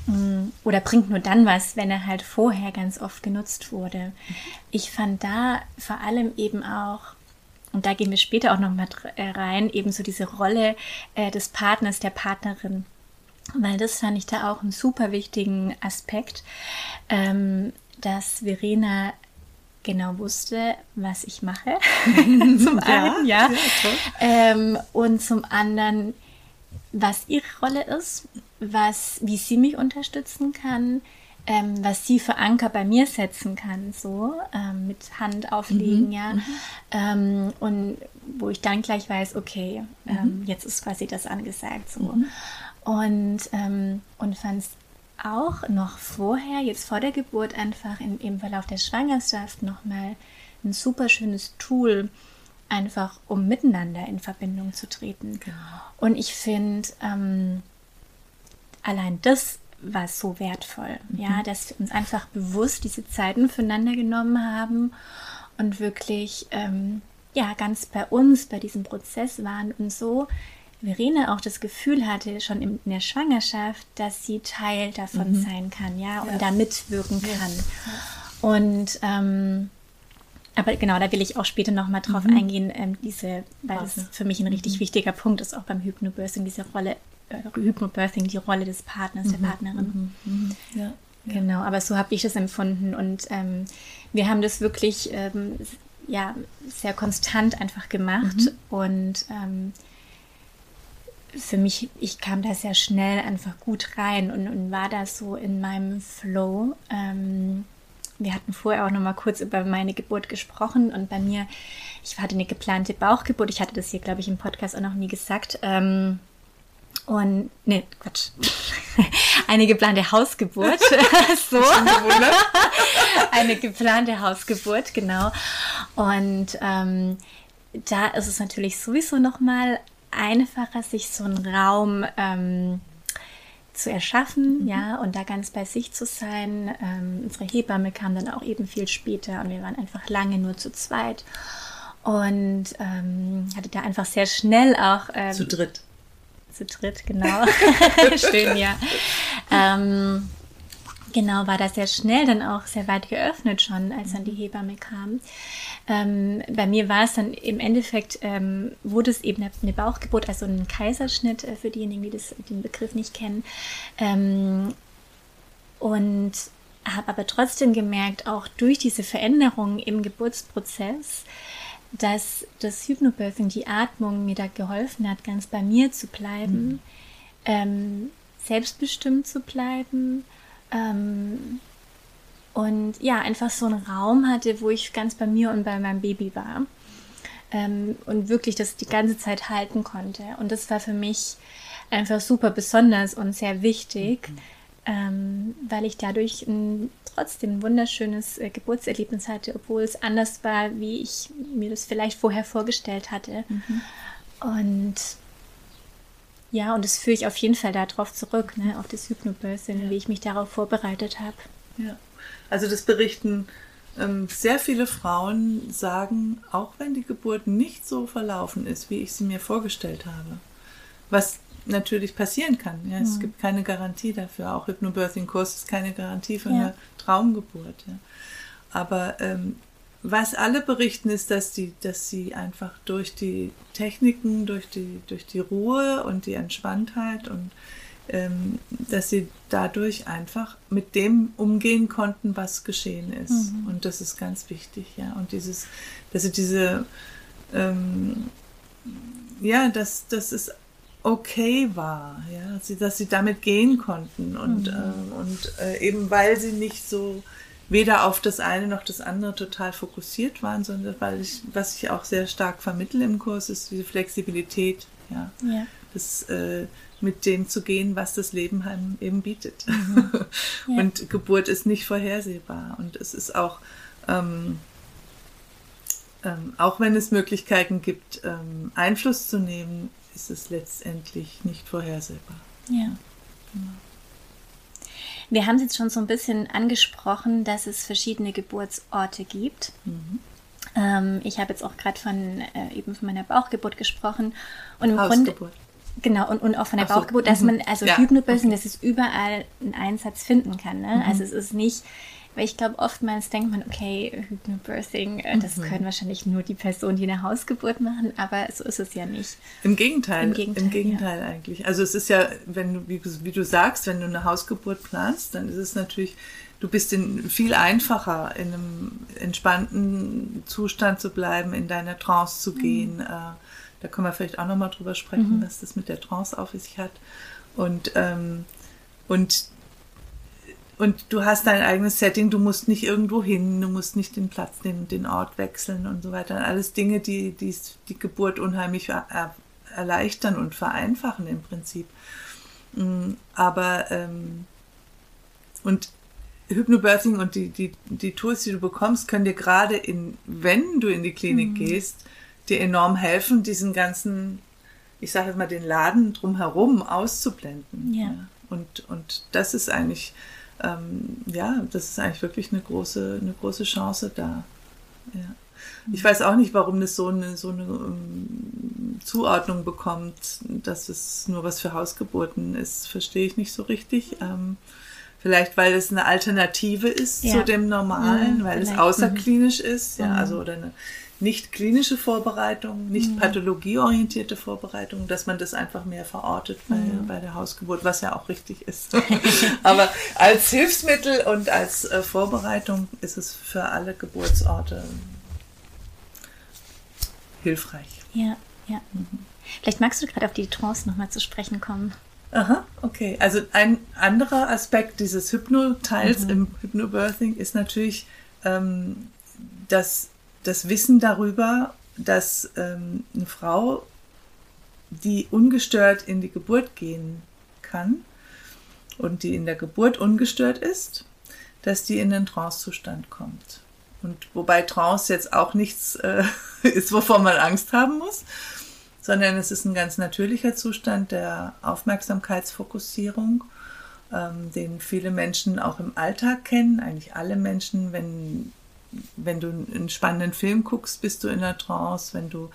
mm, oder bringt nur dann was, wenn er halt vorher ganz oft genutzt wurde. Ich fand da vor allem eben auch und da gehen wir später auch noch mal äh, rein, eben so diese Rolle äh, des Partners, der Partnerin weil das fand ich da auch einen super wichtigen Aspekt, ähm, dass Verena genau wusste, was ich mache. zum einen, ja. ja ähm, und zum anderen, was ihre Rolle ist, was, wie sie mich unterstützen kann, ähm, was sie für Anker bei mir setzen kann, so ähm, mit Hand auflegen, mhm. ja. Mhm. Ähm, und wo ich dann gleich weiß, okay, ähm, mhm. jetzt ist quasi das angesagt, so. Und, ähm, und fand es auch noch vorher, jetzt vor der Geburt, einfach in, im Verlauf der Schwangerschaft nochmal ein super schönes Tool, einfach um miteinander in Verbindung zu treten. Genau. Und ich finde, ähm, allein das war so wertvoll, mhm. ja, dass wir uns einfach bewusst diese Zeiten füreinander genommen haben und wirklich, ähm, ja, ganz bei uns, bei diesem Prozess waren und so Verena auch das Gefühl hatte, schon in der Schwangerschaft, dass sie Teil davon mhm. sein kann, ja, und ja. da mitwirken kann. Ja. Und ähm, aber genau, da will ich auch später nochmal drauf mhm. eingehen, ähm, diese, weil das für mich ein richtig mhm. wichtiger Punkt ist, auch beim Hypnobirthing, diese Rolle, äh, Hypnobirthing, die Rolle des Partners, der mhm. Partnerin. Mhm. Mhm. Ja. Genau, aber so habe ich das empfunden und ähm, wir haben das wirklich ähm, ja, sehr konstant einfach gemacht und ähm, für mich, ich kam da sehr schnell einfach gut rein und, und war da so in meinem Flow. Ähm, wir hatten vorher auch noch mal kurz über meine Geburt gesprochen und bei mir, ich hatte eine geplante Bauchgeburt. Ich hatte das hier, glaube ich, im Podcast auch noch nie gesagt. Ähm, und, nee, Quatsch. Eine geplante Hausgeburt. so. Eine geplante Hausgeburt, genau. Und ähm, da ist es natürlich sowieso nochmal einfacher, sich so einen Raum ähm, zu erschaffen, mhm. ja, und da ganz bei sich zu sein. Ähm, unsere Hebamme kam dann auch eben viel später und wir waren einfach lange nur zu zweit und ähm, hatte da einfach sehr schnell auch ähm, zu dritt. Zu dritt, genau. Schön, ja. Genau, war da sehr schnell dann auch sehr weit geöffnet schon, als dann die Hebamme kam. Ähm, bei mir war es dann im Endeffekt, ähm, wurde es eben eine Bauchgeburt, also ein Kaiserschnitt äh, für diejenigen, die das, den Begriff nicht kennen. Ähm, und habe aber trotzdem gemerkt, auch durch diese Veränderungen im Geburtsprozess, dass das Hypnobirthing, die Atmung mir da geholfen hat, ganz bei mir zu bleiben, mhm. ähm, selbstbestimmt zu bleiben, ähm, und ja, einfach so einen Raum hatte, wo ich ganz bei mir und bei meinem Baby war ähm, und wirklich das die ganze Zeit halten konnte. Und das war für mich einfach super besonders und sehr wichtig, mhm. ähm, weil ich dadurch ein, trotzdem ein wunderschönes äh, Geburtserlebnis hatte, obwohl es anders war, wie ich mir das vielleicht vorher vorgestellt hatte. Mhm. Und ja, und das führe ich auf jeden Fall darauf zurück, ne, auf das Hypnobirthing, ja. wie ich mich darauf vorbereitet habe. Ja. Also das berichten ähm, sehr viele Frauen, sagen, auch wenn die Geburt nicht so verlaufen ist, wie ich sie mir vorgestellt habe, was natürlich passieren kann. Ja, es mhm. gibt keine Garantie dafür. Auch Hypnobirthing-Kurs ist keine Garantie für ja. eine Traumgeburt. Ja. Aber ähm, was alle berichten, ist, dass die, dass sie einfach durch die Techniken, durch die, durch die Ruhe und die Entspanntheit und ähm, dass sie dadurch einfach mit dem umgehen konnten, was geschehen ist. Mhm. Und das ist ganz wichtig, ja. Und dieses, dass sie diese, ähm, ja, dass, dass es okay war, ja, dass sie, dass sie damit gehen konnten und, mhm. äh, und äh, eben weil sie nicht so weder auf das eine noch das andere total fokussiert waren, sondern weil ich, was ich auch sehr stark vermittle im Kurs, ist diese Flexibilität, ja. ja. Das, äh, mit dem zu gehen, was das Leben eben bietet. Mhm. Ja. Und Geburt ist nicht vorhersehbar. Und es ist auch, ähm, ähm, auch wenn es Möglichkeiten gibt, ähm, Einfluss zu nehmen, ist es letztendlich nicht vorhersehbar. Ja. Genau. Wir haben es jetzt schon so ein bisschen angesprochen, dass es verschiedene Geburtsorte gibt. Mhm. Ähm, ich habe jetzt auch gerade von äh, eben von meiner Bauchgeburt gesprochen und im Grunde Genau, und, und auch von der Ach Bauchgeburt, so. dass man, also ja. Hypnobirthing, okay. dass es überall einen Einsatz finden kann. Ne? Mhm. Also es ist nicht, weil ich glaube, oftmals denkt man, okay, Hypnobirthing, äh, das mhm. können wahrscheinlich nur die Personen, die eine Hausgeburt machen, aber so ist es ja nicht. Im Gegenteil, im Gegenteil, im Gegenteil ja. eigentlich. Also es ist ja, wenn du, wie, wie, du sagst, wenn du eine Hausgeburt planst, dann ist es natürlich, du bist in, viel einfacher, in einem entspannten Zustand zu bleiben, in deiner Trance zu mhm. gehen. Mhm. Da können wir vielleicht auch nochmal drüber sprechen, mhm. was das mit der Trance auf sich hat. Und, ähm, und, und du hast dein eigenes Setting, du musst nicht irgendwo hin, du musst nicht den Platz, den, den Ort wechseln und so weiter. Alles Dinge, die die, die Geburt unheimlich er, erleichtern und vereinfachen im Prinzip. Mm, aber ähm, und Hypnobirthing und die, die, die Tools, die du bekommst, können dir gerade in, wenn du in die Klinik mhm. gehst, dir enorm helfen, diesen ganzen, ich sage jetzt mal, den Laden drumherum auszublenden. Ja. ja. Und, und das ist eigentlich, ähm, ja, das ist eigentlich wirklich eine große, eine große Chance da. Ja. Ich weiß auch nicht, warum das so eine, so eine um, Zuordnung bekommt, dass es nur was für Hausgeburten ist, verstehe ich nicht so richtig. Ähm, vielleicht, weil es eine Alternative ist ja. zu dem Normalen, mhm, weil es außerklinisch mhm. ist, ja, mhm. also oder eine nicht klinische Vorbereitung, nicht mhm. pathologieorientierte Vorbereitung, dass man das einfach mehr verortet bei, mhm. bei der Hausgeburt, was ja auch richtig ist. Aber als Hilfsmittel und als äh, Vorbereitung ist es für alle Geburtsorte hilfreich. Ja, ja. Mhm. Vielleicht magst du gerade auf die Trance nochmal zu sprechen kommen. Aha, okay. Also ein anderer Aspekt dieses Hypnoteils mhm. im Hypnobirthing ist natürlich, ähm, dass das Wissen darüber, dass ähm, eine Frau, die ungestört in die Geburt gehen kann und die in der Geburt ungestört ist, dass die in den Trancezustand kommt. Und wobei Trance jetzt auch nichts äh, ist, wovor man Angst haben muss, sondern es ist ein ganz natürlicher Zustand der Aufmerksamkeitsfokussierung, ähm, den viele Menschen auch im Alltag kennen, eigentlich alle Menschen, wenn wenn du einen spannenden Film guckst, bist du in der Trance. Wenn du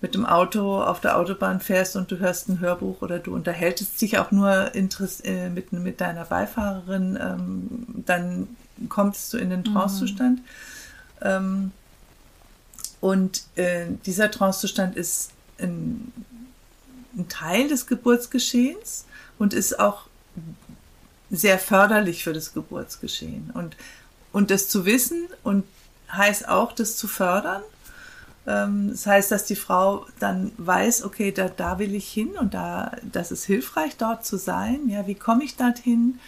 mit dem Auto auf der Autobahn fährst und du hörst ein Hörbuch oder du unterhältst dich auch nur äh, mit, mit deiner Beifahrerin, ähm, dann kommst du in den mhm. Trancezustand. Mhm. Ähm, und äh, dieser Trancezustand ist ein, ein Teil des Geburtsgeschehens und ist auch sehr förderlich für das Geburtsgeschehen. Und und das zu wissen und heißt auch, das zu fördern. Ähm, das heißt, dass die Frau dann weiß, okay, da, da will ich hin und da, das ist hilfreich, dort zu sein. Ja, wie komme ich dorthin?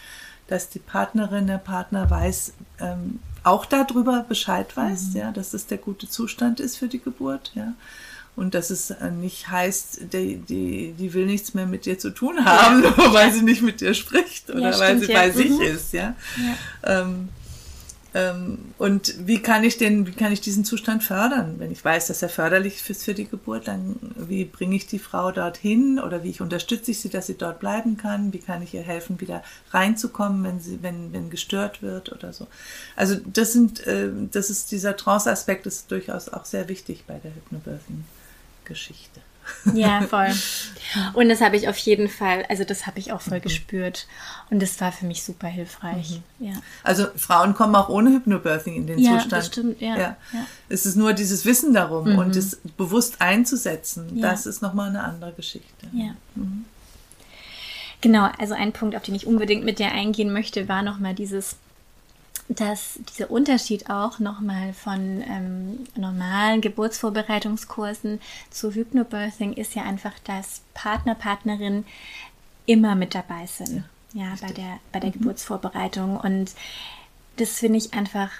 Dass die Partnerin, der Partner weiß, ähm, auch darüber Bescheid weiß, mhm. ja, dass das der gute Zustand ist für die Geburt, ja. Und dass es äh, nicht heißt, die, die, die will nichts mehr mit dir zu tun haben, ja. nur weil sie nicht mit dir spricht oder ja, weil sie ja. bei mhm. sich ist, ja. Ähm, ähm, und wie kann ich den, wie kann ich diesen Zustand fördern? Wenn ich weiß, dass er förderlich ist für die Geburt, dann wie bringe ich die Frau dorthin oder wie ich unterstütze ich sie, dass sie dort bleiben kann? Wie kann ich ihr helfen, wieder reinzukommen, wenn sie, wenn, wenn gestört wird oder so? Also das sind, äh, das ist dieser Trance-Aspekt ist durchaus auch sehr wichtig bei der Hypnobirthing-Geschichte. Ja, voll. Und das habe ich auf jeden Fall, also das habe ich auch voll mhm. gespürt. Und das war für mich super hilfreich. Mhm. Ja. Also Frauen kommen auch ohne Hypnobirthing in den ja, Zustand. Das stimmt, ja, ja. ja. Es ist nur dieses Wissen darum mhm. und es bewusst einzusetzen, das ist nochmal eine andere Geschichte. Ja. Mhm. Genau, also ein Punkt, auf den ich unbedingt mit dir eingehen möchte, war nochmal dieses dass dieser Unterschied auch nochmal von ähm, normalen Geburtsvorbereitungskursen zu Hypnobirthing ist ja einfach, dass Partner, Partnerin immer mit dabei sind. Ja, ja bei der, bei der mhm. Geburtsvorbereitung. Und das finde ich einfach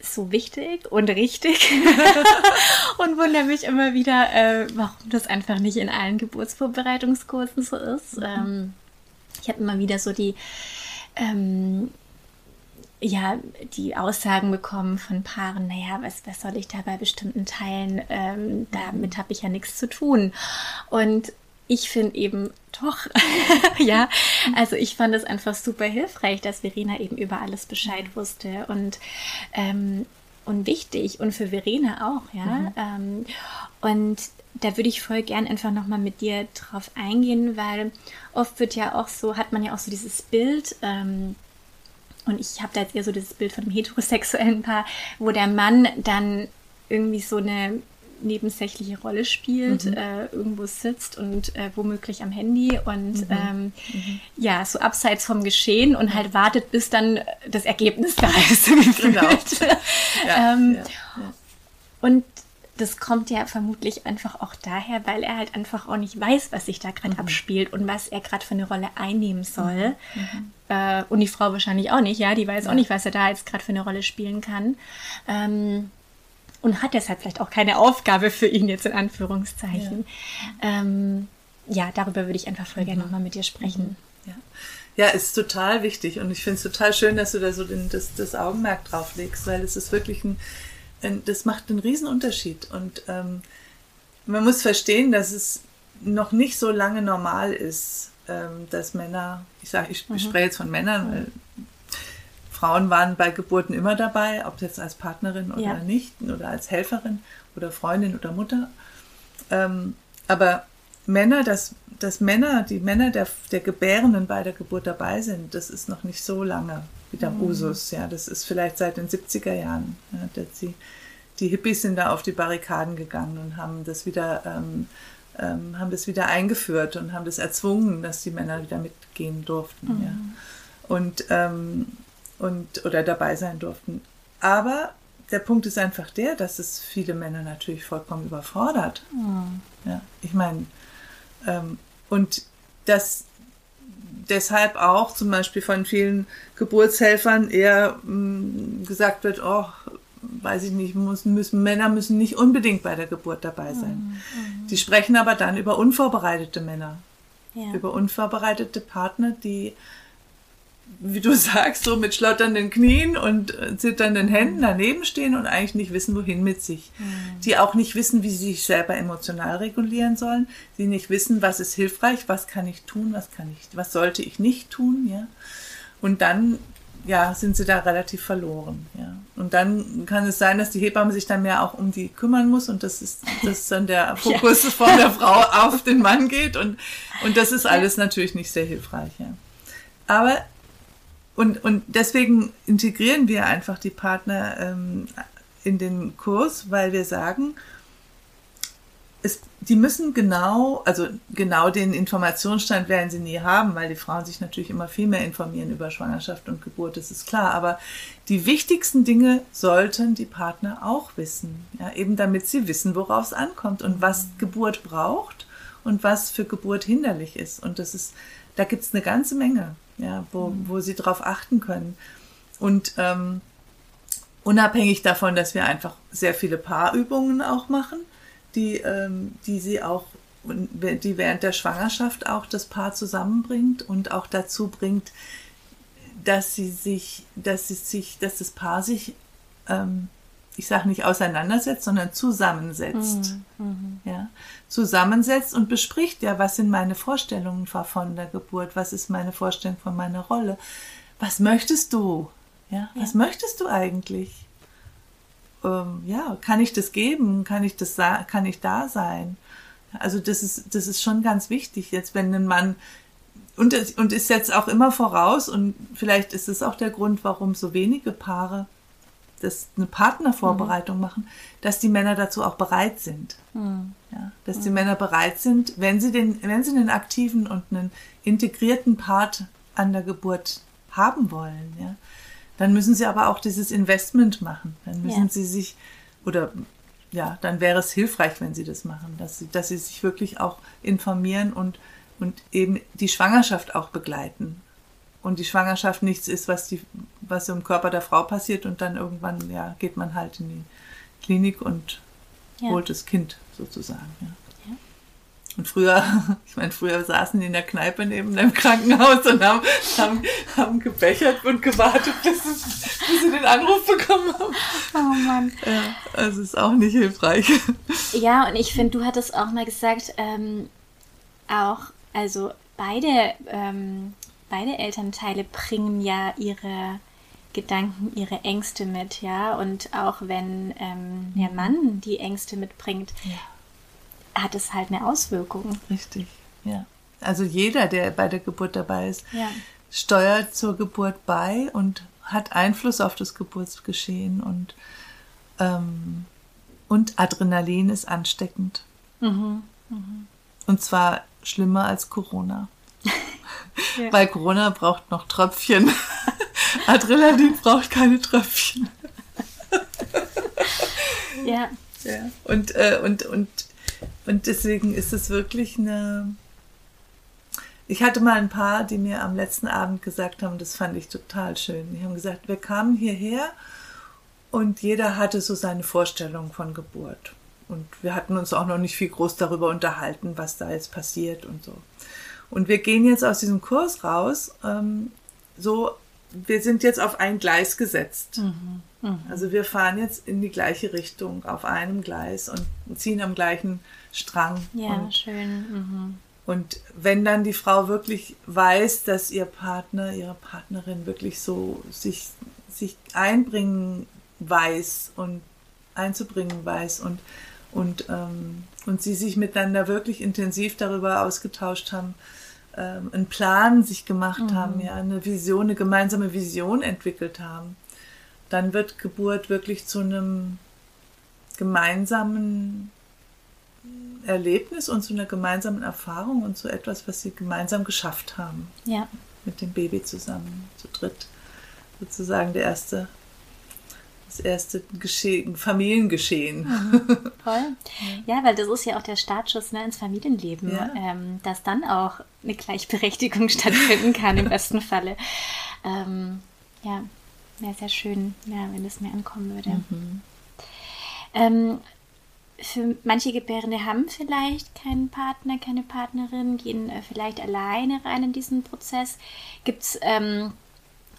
so wichtig und richtig und wundere mich immer wieder, äh, warum das einfach nicht in allen Geburtsvorbereitungskursen so ist. Mhm. Ähm, ich habe immer wieder so die ähm, ja, die Aussagen bekommen von Paaren, naja, was, was soll ich da bei bestimmten Teilen, ähm, damit habe ich ja nichts zu tun. Und ich finde eben doch, ja, also ich fand es einfach super hilfreich, dass Verena eben über alles Bescheid wusste und ähm, und wichtig und für Verena auch, ja. Mhm. Ähm, und da würde ich voll gern einfach nochmal mit dir drauf eingehen, weil oft wird ja auch so, hat man ja auch so dieses Bild, ähm, und ich habe da jetzt eher so dieses Bild von einem heterosexuellen Paar, wo der Mann dann irgendwie so eine nebensächliche Rolle spielt, mhm. äh, irgendwo sitzt und äh, womöglich am Handy und mhm. Ähm, mhm. ja, so abseits vom Geschehen und halt wartet, bis dann das Ergebnis da ist. genau. ja, ähm, ja, ja. Und das kommt ja vermutlich einfach auch daher, weil er halt einfach auch nicht weiß, was sich da gerade mhm. abspielt und was er gerade für eine Rolle einnehmen soll. Mhm. mhm. Äh, und die Frau wahrscheinlich auch nicht, ja, die weiß ja. auch nicht, was er da jetzt gerade für eine Rolle spielen kann. Ähm, und hat deshalb vielleicht auch keine Aufgabe für ihn jetzt in Anführungszeichen. Ja, ähm, ja darüber würde ich einfach voll gerne mhm. nochmal mit dir sprechen. Mhm. Ja. Ja, ist total wichtig und ich finde es total schön, dass du da so den, das, das Augenmerk drauf legst, weil es ist wirklich ein, das macht einen riesen Unterschied. Und ähm, man muss verstehen, dass es noch nicht so lange normal ist, ähm, dass Männer, ich sage, ich, mhm. spreche jetzt von Männern, weil Frauen waren bei Geburten immer dabei, ob jetzt als Partnerin oder Ja. nicht, oder als Helferin oder Freundin oder Mutter. Ähm, aber Männer, dass, dass Männer, die Männer der, der Gebärenden bei der Geburt dabei sind, das ist noch nicht so lange wieder Usus. Ja, das ist vielleicht seit den 70er Jahren. Ja, dass die, die Hippies sind da auf die Barrikaden gegangen und haben das wieder, ähm, ähm, haben das wieder eingeführt und haben das erzwungen, dass die Männer wieder mitgehen durften. Ja. Und, ähm, und oder dabei sein durften. Aber der Punkt ist einfach der, dass es viele Männer natürlich vollkommen überfordert. Ja, ich meine, ähm, und das deshalb auch zum Beispiel von vielen Geburtshelfern eher mh, gesagt wird, oh, weiß ich nicht, müssen, müssen, Männer müssen nicht unbedingt bei der Geburt dabei sein. Die sprechen aber dann über unvorbereitete Männer, Ja. über unvorbereitete Partner, die, wie du sagst, so mit schlotternden Knien und äh, zitternden Händen daneben stehen und eigentlich nicht wissen, wohin mit sich. Die auch nicht wissen, wie sie sich selber emotional regulieren sollen, die nicht wissen, was ist hilfreich, was kann ich tun, was kann ich, was sollte ich nicht tun, ja. Und dann, ja, sind sie da relativ verloren, ja. Und dann kann es sein, dass die Hebamme sich dann mehr auch um die kümmern muss und das ist, dass dann der Fokus von der Frau auf den Mann geht und, und das ist alles natürlich nicht sehr hilfreich, ja. Aber und, und deswegen integrieren wir einfach die Partner ähm, in den Kurs, weil wir sagen, es, die müssen genau, also genau den Informationsstand werden sie nie haben, weil die Frauen sich natürlich immer viel mehr informieren über Schwangerschaft und Geburt, das ist klar. Aber die wichtigsten Dinge sollten die Partner auch wissen, ja, eben damit sie wissen, worauf es ankommt und was Geburt braucht und was für Geburt hinderlich ist. Und das ist, da gibt es eine ganze Menge, ja, wo, wo sie drauf achten können. Und ähm, unabhängig davon, dass wir einfach sehr viele Paarübungen auch machen, die, ähm, die sie auch, die während der Schwangerschaft auch das Paar zusammenbringt und auch dazu bringt, dass sie sich, dass sie sich, dass das Paar sich, ähm, ich sage nicht auseinandersetzt, sondern zusammensetzt. Ja, zusammensetzt und bespricht, ja, was sind meine Vorstellungen von der Geburt, was ist meine Vorstellung von meiner Rolle, was möchtest du, ja, was möchtest du eigentlich? ähm, ja, kann ich das geben? Kann ich das, kann ich da sein? Also das ist, das ist schon ganz wichtig jetzt, wenn ein Mann und und ist jetzt auch immer voraus und vielleicht ist es auch der Grund, warum so wenige Paare das eine Partnervorbereitung machen, dass die Männer dazu auch bereit sind. Ja, dass die Männer bereit sind, wenn sie den, wenn sie einen aktiven und einen integrierten Part an der Geburt haben wollen, ja, dann müssen sie aber auch dieses Investment machen. Dann müssen Ja. sie sich oder ja, dann wäre es hilfreich, wenn sie das machen, dass sie, dass sie sich wirklich auch informieren und, und eben die Schwangerschaft auch begleiten. Und die Schwangerschaft nichts ist, was die, was im Körper der Frau passiert und dann irgendwann, ja, geht man halt in die Klinik und Ja. holt das Kind sozusagen. Ja. Und früher, ich meine, früher saßen die in der Kneipe neben dem Krankenhaus und haben, haben, haben gebechert und gewartet, bis, es, bis sie den Anruf bekommen haben. Oh Mann. Ja, also ist auch nicht hilfreich. Ja, und ich finde, du hattest auch mal gesagt, ähm, auch, also beide, ähm, beide Elternteile bringen ja ihre Gedanken, ihre Ängste mit, ja. Und auch wenn ähm, der Mann die Ängste mitbringt, hat es halt eine Auswirkung. Richtig, ja. Also jeder, der bei der Geburt dabei ist, Ja. steuert zur Geburt bei und hat Einfluss auf das Geburtsgeschehen und, ähm, und Adrenalin ist ansteckend. Mhm. Und zwar schlimmer als Corona. Ja. Weil Corona braucht noch Tröpfchen. Adrenalin braucht keine Tröpfchen. Ja. Ja. Und, äh, und, und, und deswegen ist es wirklich eine. Ich hatte mal ein paar, die mir am letzten Abend gesagt haben, das fand ich total schön. Die haben gesagt, wir kamen hierher und jeder hatte so seine Vorstellung von Geburt. Und wir hatten uns auch noch nicht viel groß darüber unterhalten, was da jetzt passiert und so. Und wir gehen jetzt aus diesem Kurs raus, ähm, so, wir sind jetzt auf ein Gleis gesetzt. Also wir fahren jetzt in die gleiche Richtung auf einem Gleis und ziehen am gleichen Strang. Ja, Und, schön. Mhm. Und wenn dann die Frau wirklich weiß, dass ihr Partner, ihre Partnerin wirklich so sich, sich einbringen weiß und einzubringen weiß und, und, ähm, und sie sich miteinander wirklich intensiv darüber ausgetauscht haben, ähm, einen Plan sich gemacht mhm. haben, ja, eine Vision, eine gemeinsame Vision entwickelt haben, dann wird Geburt wirklich zu einem gemeinsamen Erlebnis und zu einer gemeinsamen Erfahrung und zu etwas, was sie gemeinsam geschafft haben. Ja. Mit dem Baby zusammen, zu dritt. Sozusagen der erste das erste Geschehen, Familiengeschehen. Mhm, voll. Ja, weil das ist ja auch der Startschuss ne, ins Familienleben, ja. ähm, dass dann auch eine Gleichberechtigung stattfinden kann im besten Falle. Ähm, ja, wäre sehr schön, ja, wenn das mehr ankommen würde. Mhm. Ähm, für manche Gebärende haben vielleicht keinen Partner, keine Partnerin, gehen äh, vielleicht alleine rein in diesen Prozess. Gibt es ähm,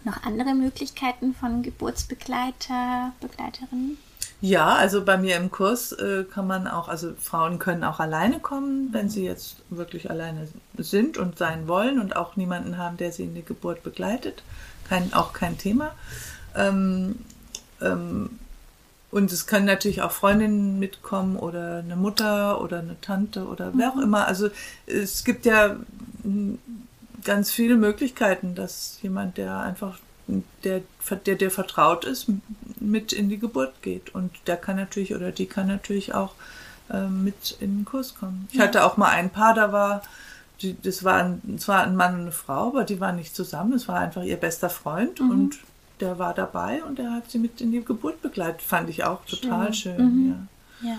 noch andere Möglichkeiten von Geburtsbegleiter, Begleiterinnen? Ja, also bei mir im Kurs äh, kann man auch, also Frauen können auch alleine kommen, wenn sie jetzt wirklich alleine sind und sein wollen und auch niemanden haben, der sie in die Geburt begleitet. Kein, auch kein Thema. Ähm, ähm, und es können natürlich auch Freundinnen mitkommen oder eine Mutter oder eine Tante oder wer auch mhm. immer. Also es gibt ja ganz viele Möglichkeiten, dass jemand, der einfach, der, der, der vertraut ist, mit in die Geburt geht. Und der kann natürlich oder die kann natürlich auch äh, mit in den Kurs kommen. Ich ja. hatte auch mal ein Paar, da war, die, das war ein, zwar ein Mann und eine Frau, aber die waren nicht zusammen. Es war einfach ihr bester Freund mhm. und der war dabei und der hat sie mit in die Geburt begleitet. Fand ich auch total schön. schön mhm. ja. ja.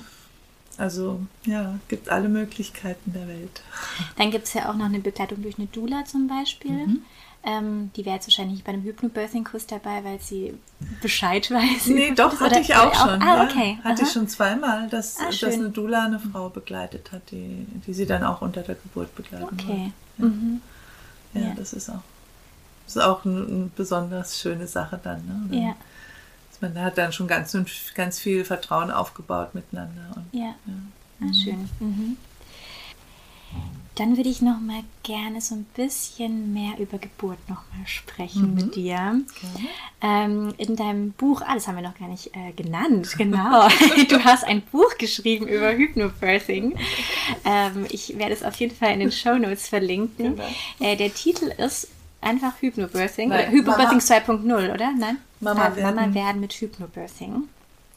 Also ja, gibt alle Möglichkeiten der Welt. Dann gibt es ja auch noch eine Begleitung durch eine Doula zum Beispiel. Mhm. Ähm, die wäre jetzt wahrscheinlich bei einem Hypnobirthing-Kurs dabei, weil sie Bescheid weiß. Nee, doch, hatte ich auch schon. Ah, okay. Ja, hatte ich schon zweimal, dass, ah, dass eine Doula eine Frau begleitet hat, die, die sie dann auch unter der Geburt begleitet Okay. Ja. Mhm. Ja, ja, das ist auch, das ist auch eine, eine besonders schöne Sache dann. Ne? ja man hat dann schon ganz, ganz viel Vertrauen aufgebaut miteinander. Und, ja, ja. Ah, schön. Mhm. Dann würde ich noch mal gerne so ein bisschen mehr über Geburt noch mal sprechen mhm. mit dir. Ähm, in deinem Buch, ah, das haben wir noch gar nicht äh, genannt, genau. du hast ein Buch geschrieben über Hypnobirthing. Ähm, ich werde es auf jeden Fall in den Show Notes verlinken. Genau. Äh, der Titel ist einfach Hypnobirthing. Nein, Hypnobirthing 2.0, oder? Nein? Mama, ah, werden, Mama werden mit Hypnobirthing.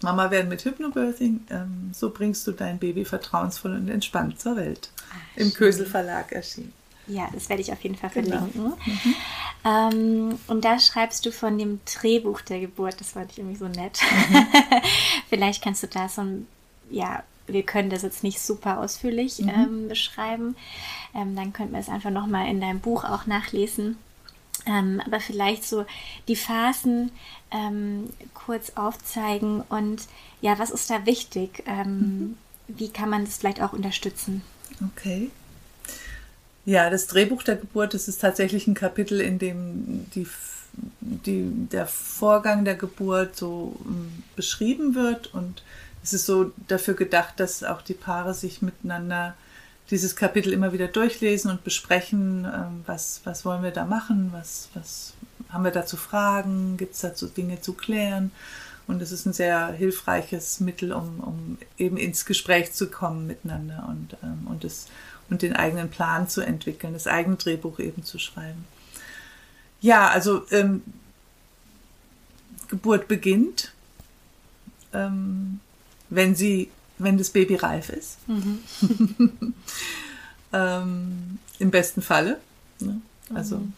Mama werden mit Hypnobirthing. Ähm, so bringst du dein Baby vertrauensvoll und entspannt zur Welt. Ach, Im schön. Kösel Verlag erschienen. Ja, das werde ich auf jeden Fall genau. verlinken. Mhm. Ähm, und da schreibst du von dem Drehbuch der Geburt. Das fand ich irgendwie so nett. Mhm. Vielleicht kannst du da so ein, ja, wir können das jetzt nicht super ausführlich mhm. ähm, beschreiben. Ähm, dann könnten wir es einfach nochmal in deinem Buch auch nachlesen. Ähm, aber vielleicht so die Phasen ähm, kurz aufzeigen und ja, was ist da wichtig? Ähm, mhm. Wie kann man das vielleicht auch unterstützen? Okay. Ja, das Drehbuch der Geburt, das ist tatsächlich ein Kapitel, in dem die, die, der Vorgang der Geburt so um, beschrieben wird und es ist so dafür gedacht, dass auch die Paare sich miteinander dieses Kapitel immer wieder durchlesen und besprechen, ähm, was, was wollen wir da machen, was, was haben wir da zu fragen, gibt es dazu Dinge zu klären. Und es ist ein sehr hilfreiches Mittel, um, um eben ins Gespräch zu kommen miteinander und, ähm, und, das, und den eigenen Plan zu entwickeln, das eigene Drehbuch eben zu schreiben. Ja, also ähm, Geburt beginnt, ähm, wenn sie wenn das Baby reif ist. Mhm. ähm, Im besten Falle. Ne? Also ein mhm.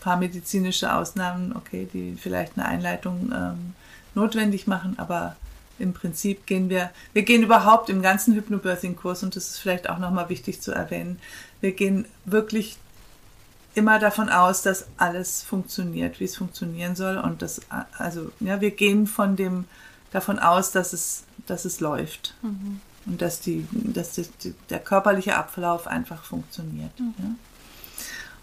paar medizinische Ausnahmen, okay, die vielleicht eine Einleitung ähm, notwendig machen, aber im Prinzip gehen wir, wir gehen überhaupt im ganzen Hypnobirthing-Kurs und das ist vielleicht auch nochmal wichtig zu erwähnen, wir gehen wirklich immer davon aus, dass alles funktioniert, wie es funktionieren soll und das, also, ja, wir gehen von dem, davon aus, dass es dass es läuft. Mhm. Und dass, die, dass die, der körperliche Ablauf einfach funktioniert. Mhm. Ja.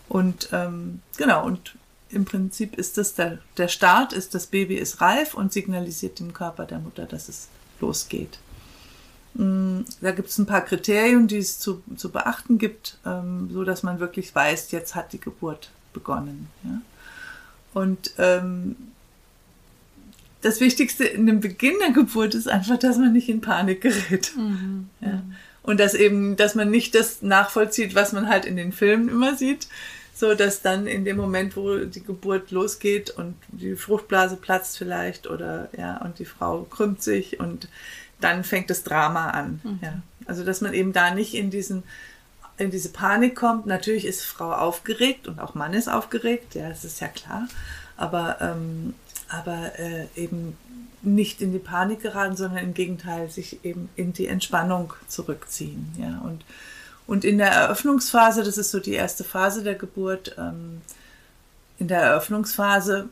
Und ähm, genau, und im Prinzip ist das der, der Start, ist das Baby ist reif und signalisiert dem Körper der Mutter, dass es losgeht. Mm, da gibt es ein paar Kriterien, die es zu, zu beachten gibt, ähm, so dass man wirklich weiß, jetzt hat die Geburt begonnen. Ja? Und ähm, das Wichtigste in dem Beginn der Geburt ist einfach, dass man nicht in Panik gerät. Mhm. Ja. Und dass eben, dass man nicht das nachvollzieht, was man halt in den Filmen immer sieht, so dass dann in dem Moment, wo die Geburt losgeht und die Fruchtblase platzt vielleicht oder ja und die Frau krümmt sich und dann fängt das Drama an. Mhm. Ja. Also dass man eben da nicht in diesen in diese Panik kommt. Natürlich ist Frau aufgeregt und auch Mann ist aufgeregt, ja, das ist ja klar. Aber ähm, aber äh, eben nicht in die Panik geraten, sondern im Gegenteil sich eben in die Entspannung zurückziehen. Ja? Und, und in der Eröffnungsphase, das ist so die erste Phase der Geburt, ähm, in der Eröffnungsphase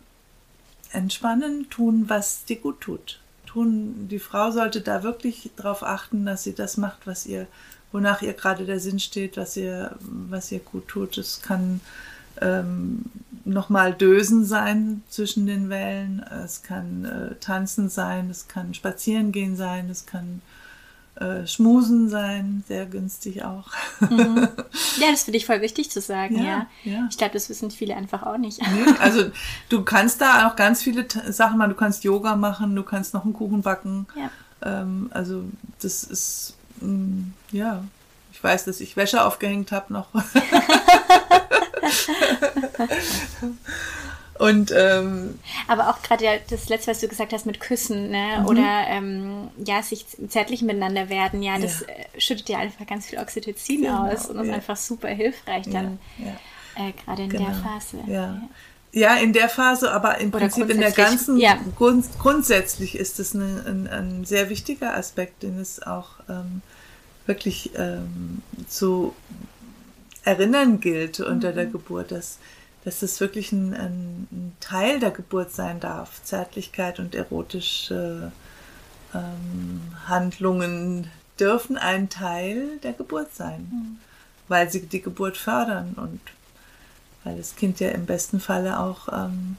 entspannen, tun, was dir gut tut. Tun, die Frau sollte da wirklich darauf achten, dass sie das macht, was ihr, wonach ihr gerade der Sinn steht, was ihr, was ihr gut tut. Es kann ähm, nochmal Dösen sein zwischen den Wellen, es kann äh, Tanzen sein, es kann Spazierengehen sein, es kann äh, Schmusen sein, sehr günstig auch. Mhm. Ja, das finde ich voll wichtig zu sagen, ja. ja. ja. Ich glaube, das wissen viele einfach auch nicht. Nee, also du kannst da auch ganz viele Sachen machen, du kannst Yoga machen, du kannst noch einen Kuchen backen. Ja. Ähm, also das ist, mh, mm, ja, ich weiß, dass ich Wäsche aufgehängt habe noch. Und ähm, aber auch gerade ja, das letzte, was du gesagt hast mit Küssen, ne? Mhm. oder ähm, ja, sich zärtlich miteinander werden, ja, das ja. Äh, schüttet ja einfach ganz viel Oxytocin genau, aus und ist einfach super hilfreich dann, äh, gerade in genau. der Phase. Ja. Ja, in der Phase, aber im Oder Prinzip in der ganzen. Grund, grundsätzlich ist es eine, ein, ein, sehr wichtiger Aspekt, den es auch ähm, wirklich ähm, zu erinnern gilt unter mhm. der Geburt, dass, dass es wirklich ein, ein, ein, Teil der Geburt sein darf. Zärtlichkeit und erotische ähm, Handlungen dürfen ein Teil der Geburt sein, mhm. weil sie die Geburt fördern und weil das Kind ja im besten Falle auch ähm,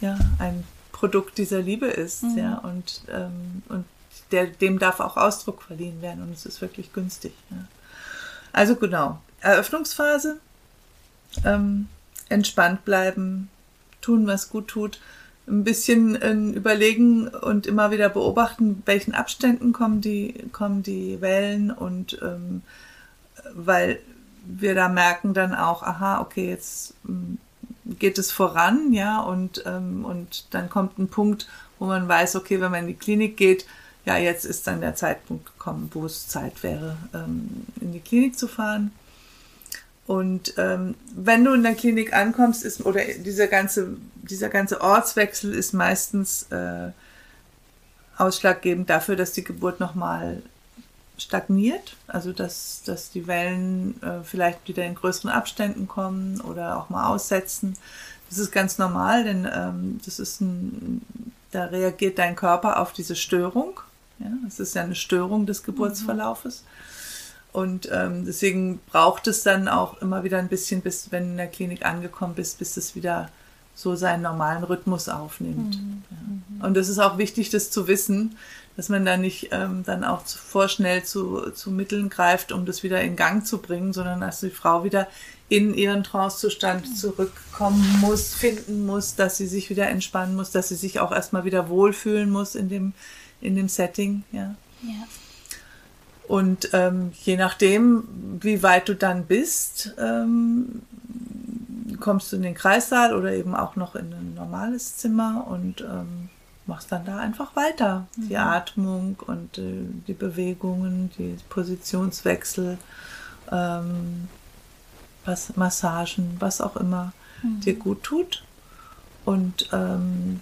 ja, ein Produkt dieser Liebe ist, mhm. ja, und, ähm, und der, dem darf auch Ausdruck verliehen werden und es ist wirklich günstig. Ja. Also genau, Eröffnungsphase. Ähm, entspannt bleiben, tun, was gut tut, ein bisschen äh, überlegen und immer wieder beobachten, welchen Abständen kommen die, kommen die Wellen und ähm, weil wir da merken dann auch, aha, okay, jetzt ähm, geht es voran, ja, und, ähm, und dann kommt ein Punkt, wo man weiß, okay, wenn man in die Klinik geht, ja, jetzt ist dann der Zeitpunkt gekommen, wo es Zeit wäre, ähm, in die Klinik zu fahren. Und ähm, wenn du in der Klinik ankommst, ist, oder dieser ganze, dieser ganze Ortswechsel ist meistens äh, ausschlaggebend dafür, dass die Geburt nochmal stagniert, also dass, dass die Wellen äh, vielleicht wieder in größeren Abständen kommen oder auch mal aussetzen. Das ist ganz normal, denn ähm, das ist ein, da reagiert dein Körper auf diese Störung. Ja, das ist ja eine Störung des Geburtsverlaufes. Mhm. Und ähm, deswegen braucht es dann auch immer wieder ein bisschen, bis wenn du in der Klinik angekommen bist, bis es wieder so seinen normalen Rhythmus aufnimmt. Mhm. Ja. Und das ist auch wichtig, das zu wissen, dass man da nicht ähm, dann auch zu, vorschnell zu, zu Mitteln greift, um das wieder in Gang zu bringen, sondern dass die Frau wieder in ihren Trancezustand mhm. zurückkommen muss, finden muss, dass sie sich wieder entspannen muss, dass sie sich auch erstmal wieder wohlfühlen muss in dem, in dem Setting. Ja. ja. Und ähm, je nachdem, wie weit du dann bist, ähm, kommst du in den Kreissaal oder eben auch noch in ein normales Zimmer und ähm, machst dann da einfach weiter. Mhm. Die Atmung und äh, die Bewegungen, die Positionswechsel, ähm, was, Massagen, was auch immer mhm. dir gut tut. Und ähm,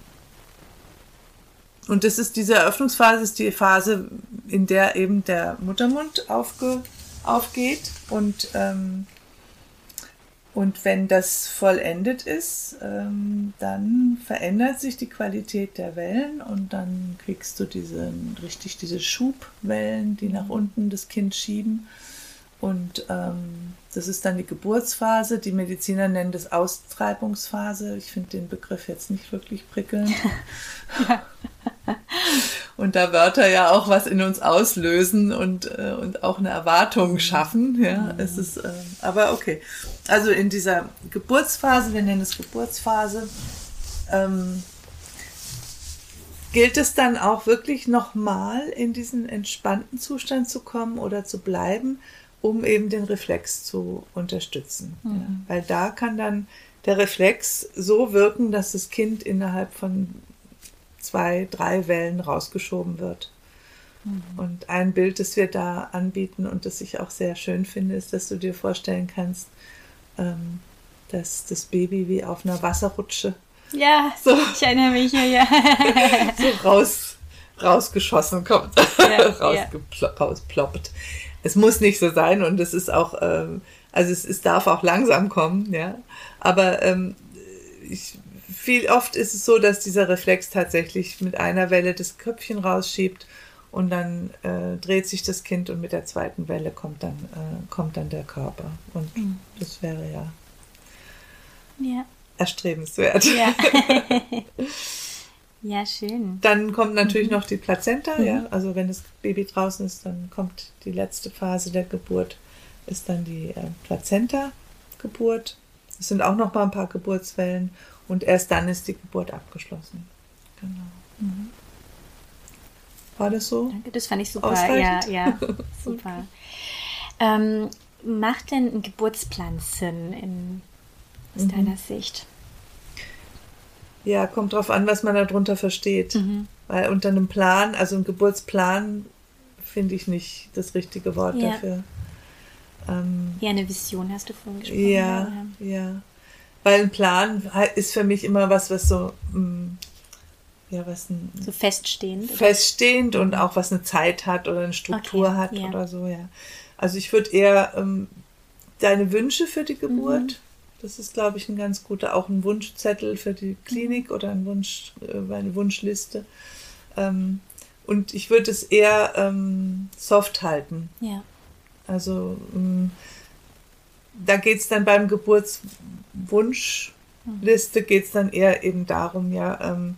und das ist diese Eröffnungsphase, ist die Phase, in der eben der Muttermund aufge, aufgeht. Und, ähm, und wenn das vollendet ist, ähm, dann verändert sich die Qualität der Wellen und dann kriegst du diese, richtig diese Schubwellen, die nach unten das Kind schieben. Und ähm, das ist dann die Geburtsphase. Die Mediziner nennen das Austreibungsphase. Ich finde den Begriff jetzt nicht wirklich prickelnd. und da Wörter ja auch was in uns auslösen und, äh, und auch eine Erwartung schaffen. Ja, mhm. es ist, äh, aber okay. Also in dieser Geburtsphase, wir nennen es Geburtsphase, ähm, gilt es dann auch wirklich nochmal in diesen entspannten Zustand zu kommen oder zu bleiben, um eben den Reflex zu unterstützen. Mhm. Ja, weil da kann dann der Reflex so wirken, dass das Kind innerhalb von zwei, drei Wellen rausgeschoben wird. Mhm. Und ein Bild, das wir da anbieten und das ich auch sehr schön finde, ist, dass du dir vorstellen kannst, ähm, dass das Baby wie auf einer Wasserrutsche ja, so, ich erinnere mich, ja, ja. so raus, rausgeschossen kommt, ja, rausploppt. Es muss nicht so sein und es ist auch, ähm, also es, es darf auch langsam kommen, ja. Aber ähm, ich, viel oft ist es so, dass dieser Reflex tatsächlich mit einer Welle das Köpfchen rausschiebt und dann äh, dreht sich das Kind und mit der zweiten Welle kommt dann, äh, kommt dann der Körper. Und mhm. das wäre ja, ja. erstrebenswert. Ja. ja, schön. Dann kommt natürlich mhm. noch die Plazenta, mhm. ja. Also wenn das Baby draußen ist, dann kommt die letzte Phase der Geburt, ist dann die äh, Plazenta-Geburt. Es sind auch noch mal ein paar Geburtswellen und erst dann ist die Geburt abgeschlossen. Genau. Mhm. War das so? Danke, das fand ich super. Ja, ja, super. ähm, macht denn ein Geburtsplan Sinn in, aus mhm. deiner Sicht? Ja, kommt drauf an, was man darunter versteht. Mhm. Weil unter einem Plan, also ein Geburtsplan, finde ich nicht das richtige Wort ja. dafür. Ähm, ja, eine Vision hast du vorhin gesprochen. Ja, ja, ja. Weil ein Plan ist für mich immer was, was so, mm, ja, was ein, so feststehend. Feststehend und auch was eine Zeit hat oder eine Struktur okay, hat ja. oder so, ja. Also ich würde eher ähm, deine Wünsche für die Geburt, mhm. Das ist, glaube ich, ein ganz guter, auch ein Wunschzettel für die Klinik mhm. oder ein Wunsch, äh, eine Wunschliste. Ähm, und ich würde es eher ähm, soft halten. Ja. Also ähm, da geht es dann beim Geburtswunschliste geht es dann eher eben darum, ja, ähm,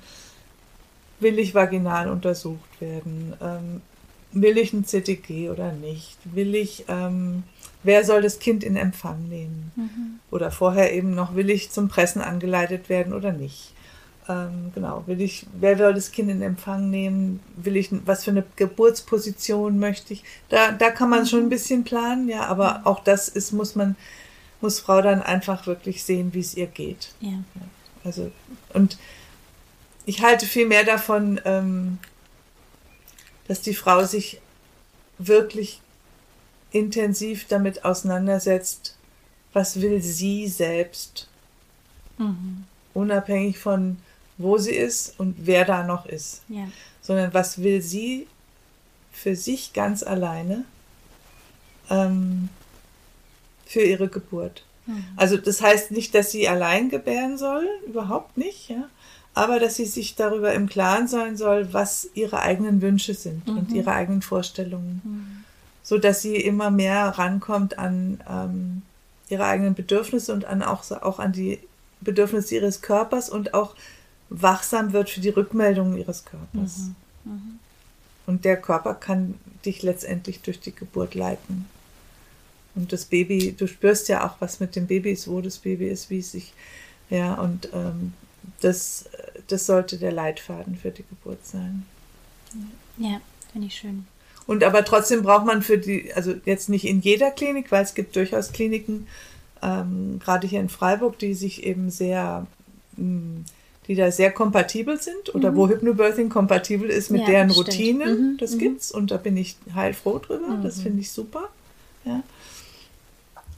will ich vaginal untersucht werden? Ähm, will ich ein CTG oder nicht? Will ich, ähm, wer soll das Kind in Empfang nehmen? Mhm. Oder vorher eben noch, will ich zum Pressen angeleitet werden oder nicht? Ähm, genau, will ich, wer soll das Kind in Empfang nehmen? Will ich, was für eine Geburtsposition möchte ich? Da, da kann man schon ein mhm. bisschen planen, ja, aber mhm. auch das ist, muss man, muss Frau dann einfach wirklich sehen, wie es ihr geht. Ja. Also, und ich halte viel mehr davon, ähm, dass die Frau sich wirklich intensiv damit auseinandersetzt, was will sie selbst, mhm. unabhängig von wo sie ist und wer da noch ist, ja. sondern was will sie für sich ganz alleine ähm, für ihre Geburt. Mhm. Also das heißt nicht, dass sie allein gebären soll, überhaupt nicht, ja, aber dass sie sich darüber im Klaren sein soll, was ihre eigenen Wünsche sind mhm. und ihre eigenen Vorstellungen, mhm. So dass sie immer mehr rankommt an ähm, ihre eigenen Bedürfnisse und an auch, auch an die Bedürfnisse ihres Körpers und auch wachsam wird für die Rückmeldungen ihres Körpers. Mhm. Mhm. Und der Körper kann dich letztendlich durch die Geburt leiten. Und das Baby, du spürst ja auch, was mit dem Baby ist, wo das Baby ist, wie es sich, ja, und ähm, das, das sollte der Leitfaden für die Geburt sein. Ja, finde ich schön. Und aber trotzdem braucht man für die, also jetzt nicht in jeder Klinik, weil es gibt durchaus Kliniken, ähm, gerade hier in Freiburg, die sich eben sehr mh, hm, die da sehr kompatibel sind oder mhm. wo Hypnobirthing kompatibel ist mit ja, deren Routinen. Mhm. Das mhm. gibt's und da bin ich heilfroh drüber. Das mhm. finde ich super. Ja.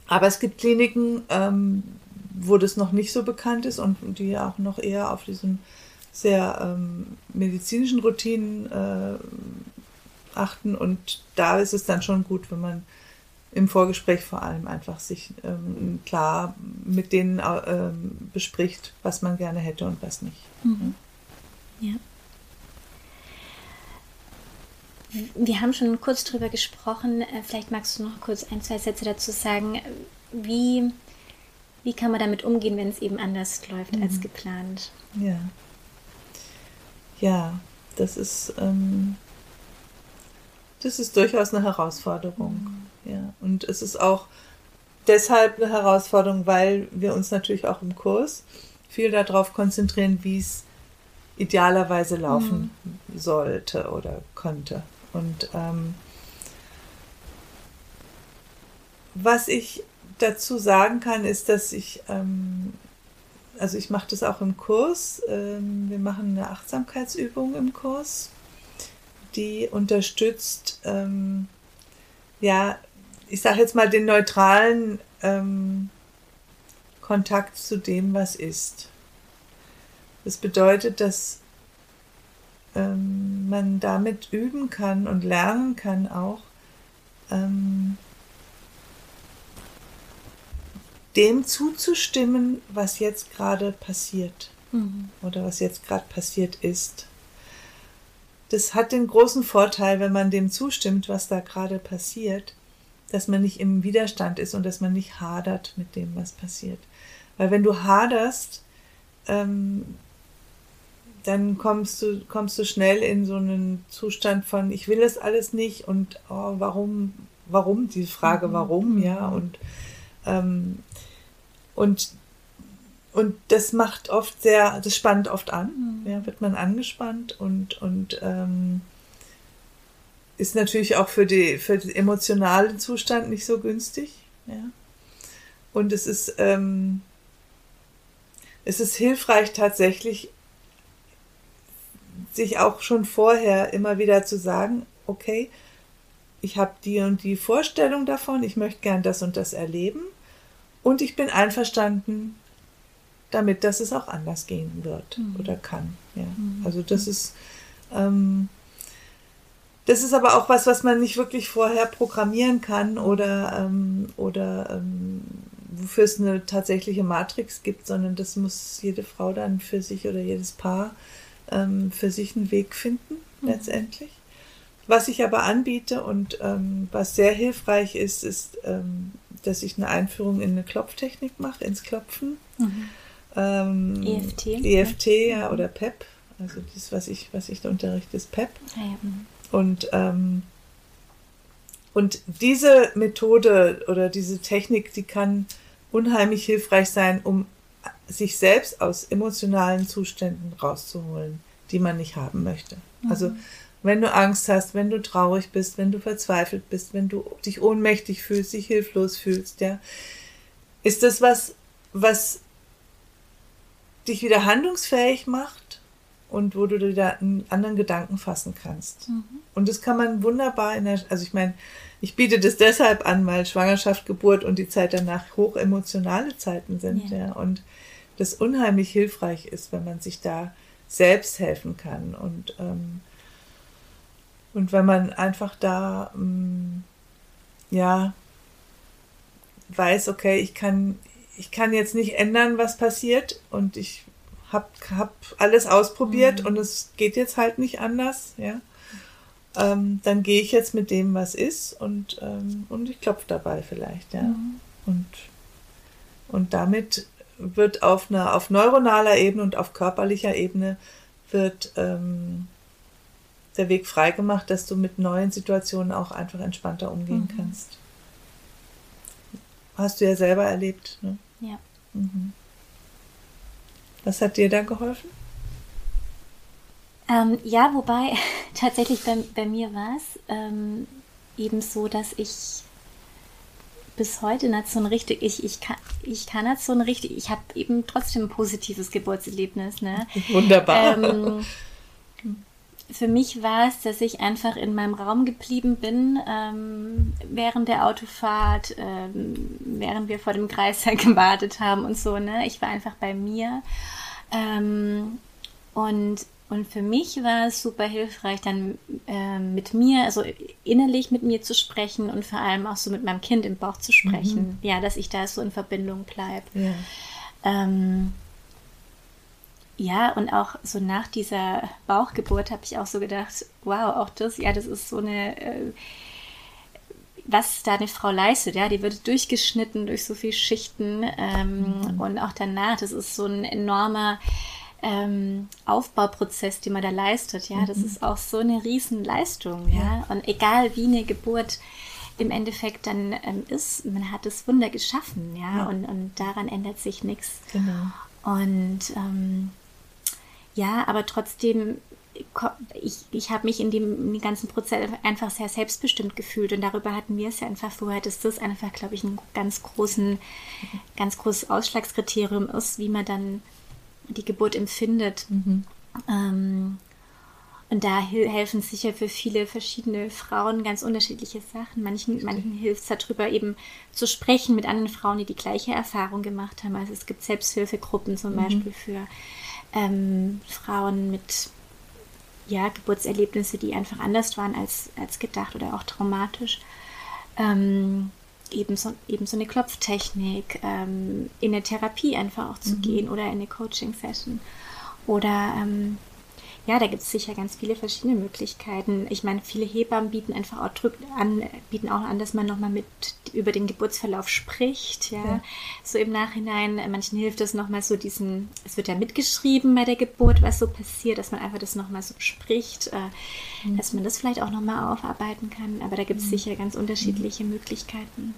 Aber es gibt Kliniken, ähm, wo das noch nicht so bekannt ist und die auch noch eher auf diesen sehr ähm, medizinischen Routinen äh, achten. Und da ist es dann schon gut, wenn man im Vorgespräch vor allem einfach sich ähm, klar mit denen ähm, bespricht, was man gerne hätte und was nicht. Mhm. Ja. Wir haben schon kurz drüber gesprochen. Äh, vielleicht magst du noch kurz ein, zwei Sätze dazu sagen. Wie, wie kann man damit umgehen, wenn es eben anders läuft mhm. als geplant? Ja. Ja. das ist, ähm, das ist durchaus eine Herausforderung. Mhm. Ja. Und es ist auch deshalb eine Herausforderung, weil wir uns natürlich auch im Kurs viel darauf konzentrieren, wie es idealerweise laufen mhm. sollte oder könnte. Und ähm, was ich dazu sagen kann, ist, dass ich, ähm, also ich mache das auch im Kurs. Ähm, wir machen eine Achtsamkeitsübung im Kurs, die unterstützt, ähm, ja, ich sage jetzt mal den neutralen ähm, Kontakt zu dem, was ist. Das bedeutet, dass ähm, man damit üben kann und lernen kann auch, ähm, dem zuzustimmen, was jetzt gerade passiert mhm. oder was jetzt gerade passiert ist. Das hat den großen Vorteil, wenn man dem zustimmt, was da gerade passiert, dass man nicht im Widerstand ist und dass man nicht hadert mit dem, was passiert. Weil wenn du haderst, ähm, dann kommst du, kommst du schnell in so einen Zustand von, ich will es alles nicht und oh, warum, warum, die Frage, mhm. warum, ja, mhm. und, ähm, und, und das macht oft sehr, das spannt oft an, mhm. ja, wird man angespannt und, und ähm, ist natürlich auch für, die, für den emotionalen Zustand nicht so günstig, ja. Und es ist, ähm, es ist hilfreich tatsächlich sich auch schon vorher immer wieder zu sagen, okay, ich habe die und die Vorstellung davon, ich möchte gern das und das erleben und ich bin einverstanden damit, dass es auch anders gehen wird mhm. oder kann. Ja. Mhm. Also das ist ähm, das ist aber auch was, was man nicht wirklich vorher programmieren kann oder, ähm, oder ähm, wofür es eine tatsächliche Matrix gibt, sondern das muss jede Frau dann für sich oder jedes Paar ähm, für sich einen Weg finden, mhm. letztendlich. Was ich aber anbiete und ähm, was sehr hilfreich ist, ist, ähm, dass ich eine Einführung in eine Klopftechnik mache, ins Klopfen. Mhm. Ähm, EFT. EFT, ja, oder PEP. Also das, was ich, was ich da unterrichte, ist PEP. Ah, ja. Mhm. Und, ähm, und diese Methode oder diese Technik, die kann unheimlich hilfreich sein, um sich selbst aus emotionalen Zuständen rauszuholen, die man nicht haben möchte. Mhm. Also wenn du Angst hast, wenn du traurig bist, wenn du verzweifelt bist, wenn du dich ohnmächtig fühlst, dich hilflos fühlst, ja, ist das was, was dich wieder handlungsfähig macht und wo du wieder einen anderen Gedanken fassen kannst. Mhm. Und das kann man wunderbar in der, also ich meine, ich biete das deshalb an, weil Schwangerschaft, Geburt und die Zeit danach hochemotionale Zeiten sind, ja. ja. Und das unheimlich hilfreich ist, wenn man sich da selbst helfen kann und ähm, und wenn man einfach da ähm, ja weiß, okay, ich kann ich kann jetzt nicht ändern, was passiert und ich habe hab alles ausprobiert mhm. und es geht jetzt halt nicht anders, ja. Ähm, dann gehe ich jetzt mit dem, was ist und, ähm, und ich klopfe dabei vielleicht, ja. Mhm. Und, und damit wird auf einer auf neuronaler Ebene und auf körperlicher Ebene wird ähm, der Weg freigemacht, dass du mit neuen Situationen auch einfach entspannter umgehen mhm. kannst. Hast du ja selber erlebt. Ne? Ja. Mhm. Was hat dir da geholfen? Ähm, ja, wobei tatsächlich bei, bei mir war es ähm, eben so, dass ich bis heute nicht so ein richtig, ich, ich kann, ich kann nicht so ein richtig, ich habe eben trotzdem ein positives Geburtserlebnis. Ne? Wunderbar. Ähm, für mich war es, dass ich einfach in meinem Raum geblieben bin ähm, während der Autofahrt, ähm, während wir vor dem Kreissaal gewartet haben und so. Ne? Ich war einfach bei mir. Ähm, und und für mich war es super hilfreich, dann äh, mit mir, also innerlich mit mir zu sprechen und vor allem auch so mit meinem Kind im Bauch zu sprechen. Mhm. Ja, dass ich da so in Verbindung bleibe. Ja. Ähm, ja, und auch so nach dieser Bauchgeburt habe ich auch so gedacht, wow, auch das, ja, das ist so eine, äh, was da eine Frau leistet, ja, die wird durchgeschnitten durch so viele Schichten ähm, mhm. und auch danach, das ist so ein enormer ähm, Aufbauprozess, den man da leistet, ja, mhm. das ist auch so eine Riesenleistung, ja. ja. Und egal wie eine Geburt im Endeffekt dann ähm, ist, man hat das Wunder geschaffen, ja, ja. Und, und daran ändert sich nichts. Genau. Und ähm, ja, aber trotzdem ich, ich habe mich in dem, in dem, ganzen Prozess einfach sehr selbstbestimmt gefühlt und darüber hatten wir es ja einfach vorher, dass das einfach, glaube ich, ein ganz großen, ganz großes Ausschlagskriterium ist, wie man dann die Geburt empfindet. Mhm. Ähm, und da helfen sicher für viele verschiedene Frauen ganz unterschiedliche Sachen. Manchen, manchen hilft es darüber eben zu sprechen mit anderen Frauen, die die gleiche Erfahrung gemacht haben. Also es gibt Selbsthilfegruppen zum mhm. Beispiel für ähm, Frauen mit ja, Geburtserlebnisse, die einfach anders waren als, als gedacht oder auch traumatisch. Ähm, eben, so, eben so eine Klopftechnik, ähm, in eine Therapie einfach auch zu mhm. gehen oder in eine Coaching-Session. Oder ähm, ja, da gibt es sicher ganz viele verschiedene Möglichkeiten. Ich meine, viele Hebammen bieten einfach auch an, bieten auch an, dass man nochmal mit über den Geburtsverlauf spricht, ja? ja. So im Nachhinein, manchen hilft es nochmal so diesen, es wird ja mitgeschrieben bei der Geburt, was so passiert, dass man einfach das nochmal so spricht, äh, mhm. dass man das vielleicht auch nochmal aufarbeiten kann. Aber da gibt es mhm. sicher ganz unterschiedliche mhm. Möglichkeiten.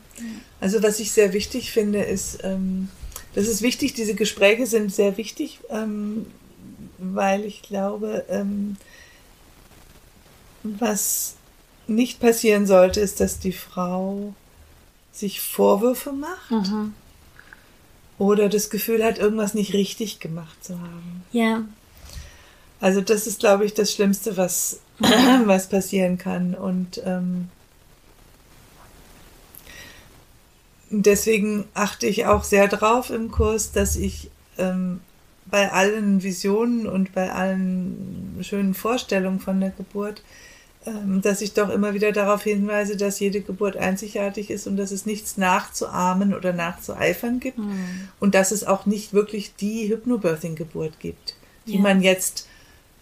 Also was ich sehr wichtig finde, ist, ähm, das ist wichtig, diese Gespräche sind sehr wichtig. Ähm, weil ich glaube, ähm, was nicht passieren sollte, ist, dass die Frau sich Vorwürfe macht mhm. oder das Gefühl hat, irgendwas nicht richtig gemacht zu haben. Ja. Also das ist, glaube ich, das Schlimmste, was, was passieren kann. Und ähm, deswegen achte ich auch sehr drauf im Kurs, dass ich ähm, bei allen Visionen und bei allen schönen Vorstellungen von der Geburt, ähm, dass ich doch immer wieder darauf hinweise, dass jede Geburt einzigartig ist und dass es nichts nachzuahmen oder nachzueifern gibt mhm. und dass es auch nicht wirklich die Hypnobirthing-Geburt gibt, die ja. man jetzt,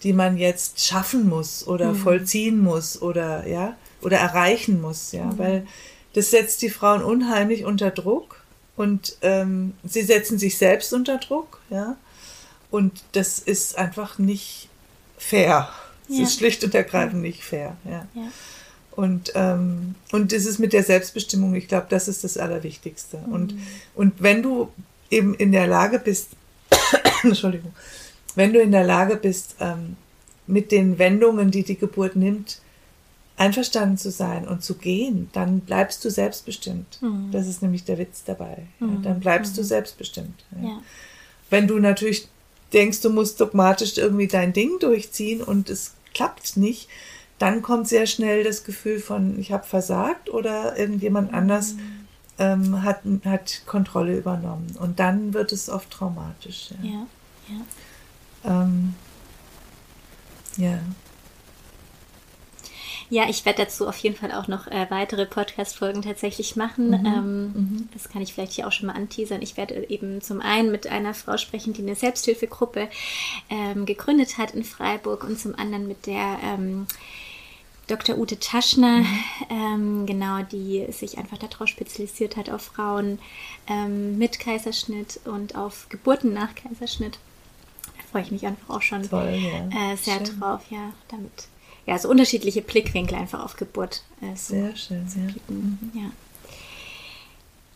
die man jetzt schaffen muss oder mhm. vollziehen muss oder ja oder erreichen muss, ja, mhm. weil das setzt die Frauen unheimlich unter Druck und ähm, sie setzen sich selbst unter Druck, ja. Und das ist einfach nicht fair. Es ja. ist schlicht und ergreifend nicht fair. Ja. ja. Und, ähm, und das ist mit der Selbstbestimmung, ich glaube, das ist das Allerwichtigste. Mhm. Und, und wenn du eben in der Lage bist, Entschuldigung, wenn du in der Lage bist, ähm, mit den Wendungen, die die Geburt nimmt, einverstanden zu sein und zu gehen, dann bleibst du selbstbestimmt. Mhm. Das ist nämlich der Witz dabei. Mhm. Ja, dann bleibst du mhm. selbstbestimmt. Wenn du natürlich denkst, du musst dogmatisch irgendwie dein Ding durchziehen und es klappt nicht, dann kommt sehr schnell das Gefühl von, ich habe versagt oder irgendjemand mhm. anders ähm, hat, hat Kontrolle übernommen. Und dann wird es oft traumatisch. Ja, ja. Ja. Ähm, ja. Ja, ich werde dazu auf jeden Fall auch noch äh, weitere Podcast-Folgen tatsächlich machen. Mhm. Ähm, mhm. Das kann ich vielleicht hier auch schon mal anteasern. Ich werde eben zum einen mit einer Frau sprechen, die eine Selbsthilfegruppe ähm, gegründet hat in Freiburg und zum anderen mit der ähm, Dr. Ute Taschner, mhm. ähm, genau, die sich einfach darauf spezialisiert hat auf Frauen ähm, mit Kaiserschnitt und auf Geburten nach Kaiserschnitt. Da freue ich mich einfach auch schon Toll, ja. äh, sehr Schön. drauf, ja, damit ja, so unterschiedliche Blickwinkel einfach auf Geburt äh, so sehr schön, sehr. Mhm. Ja.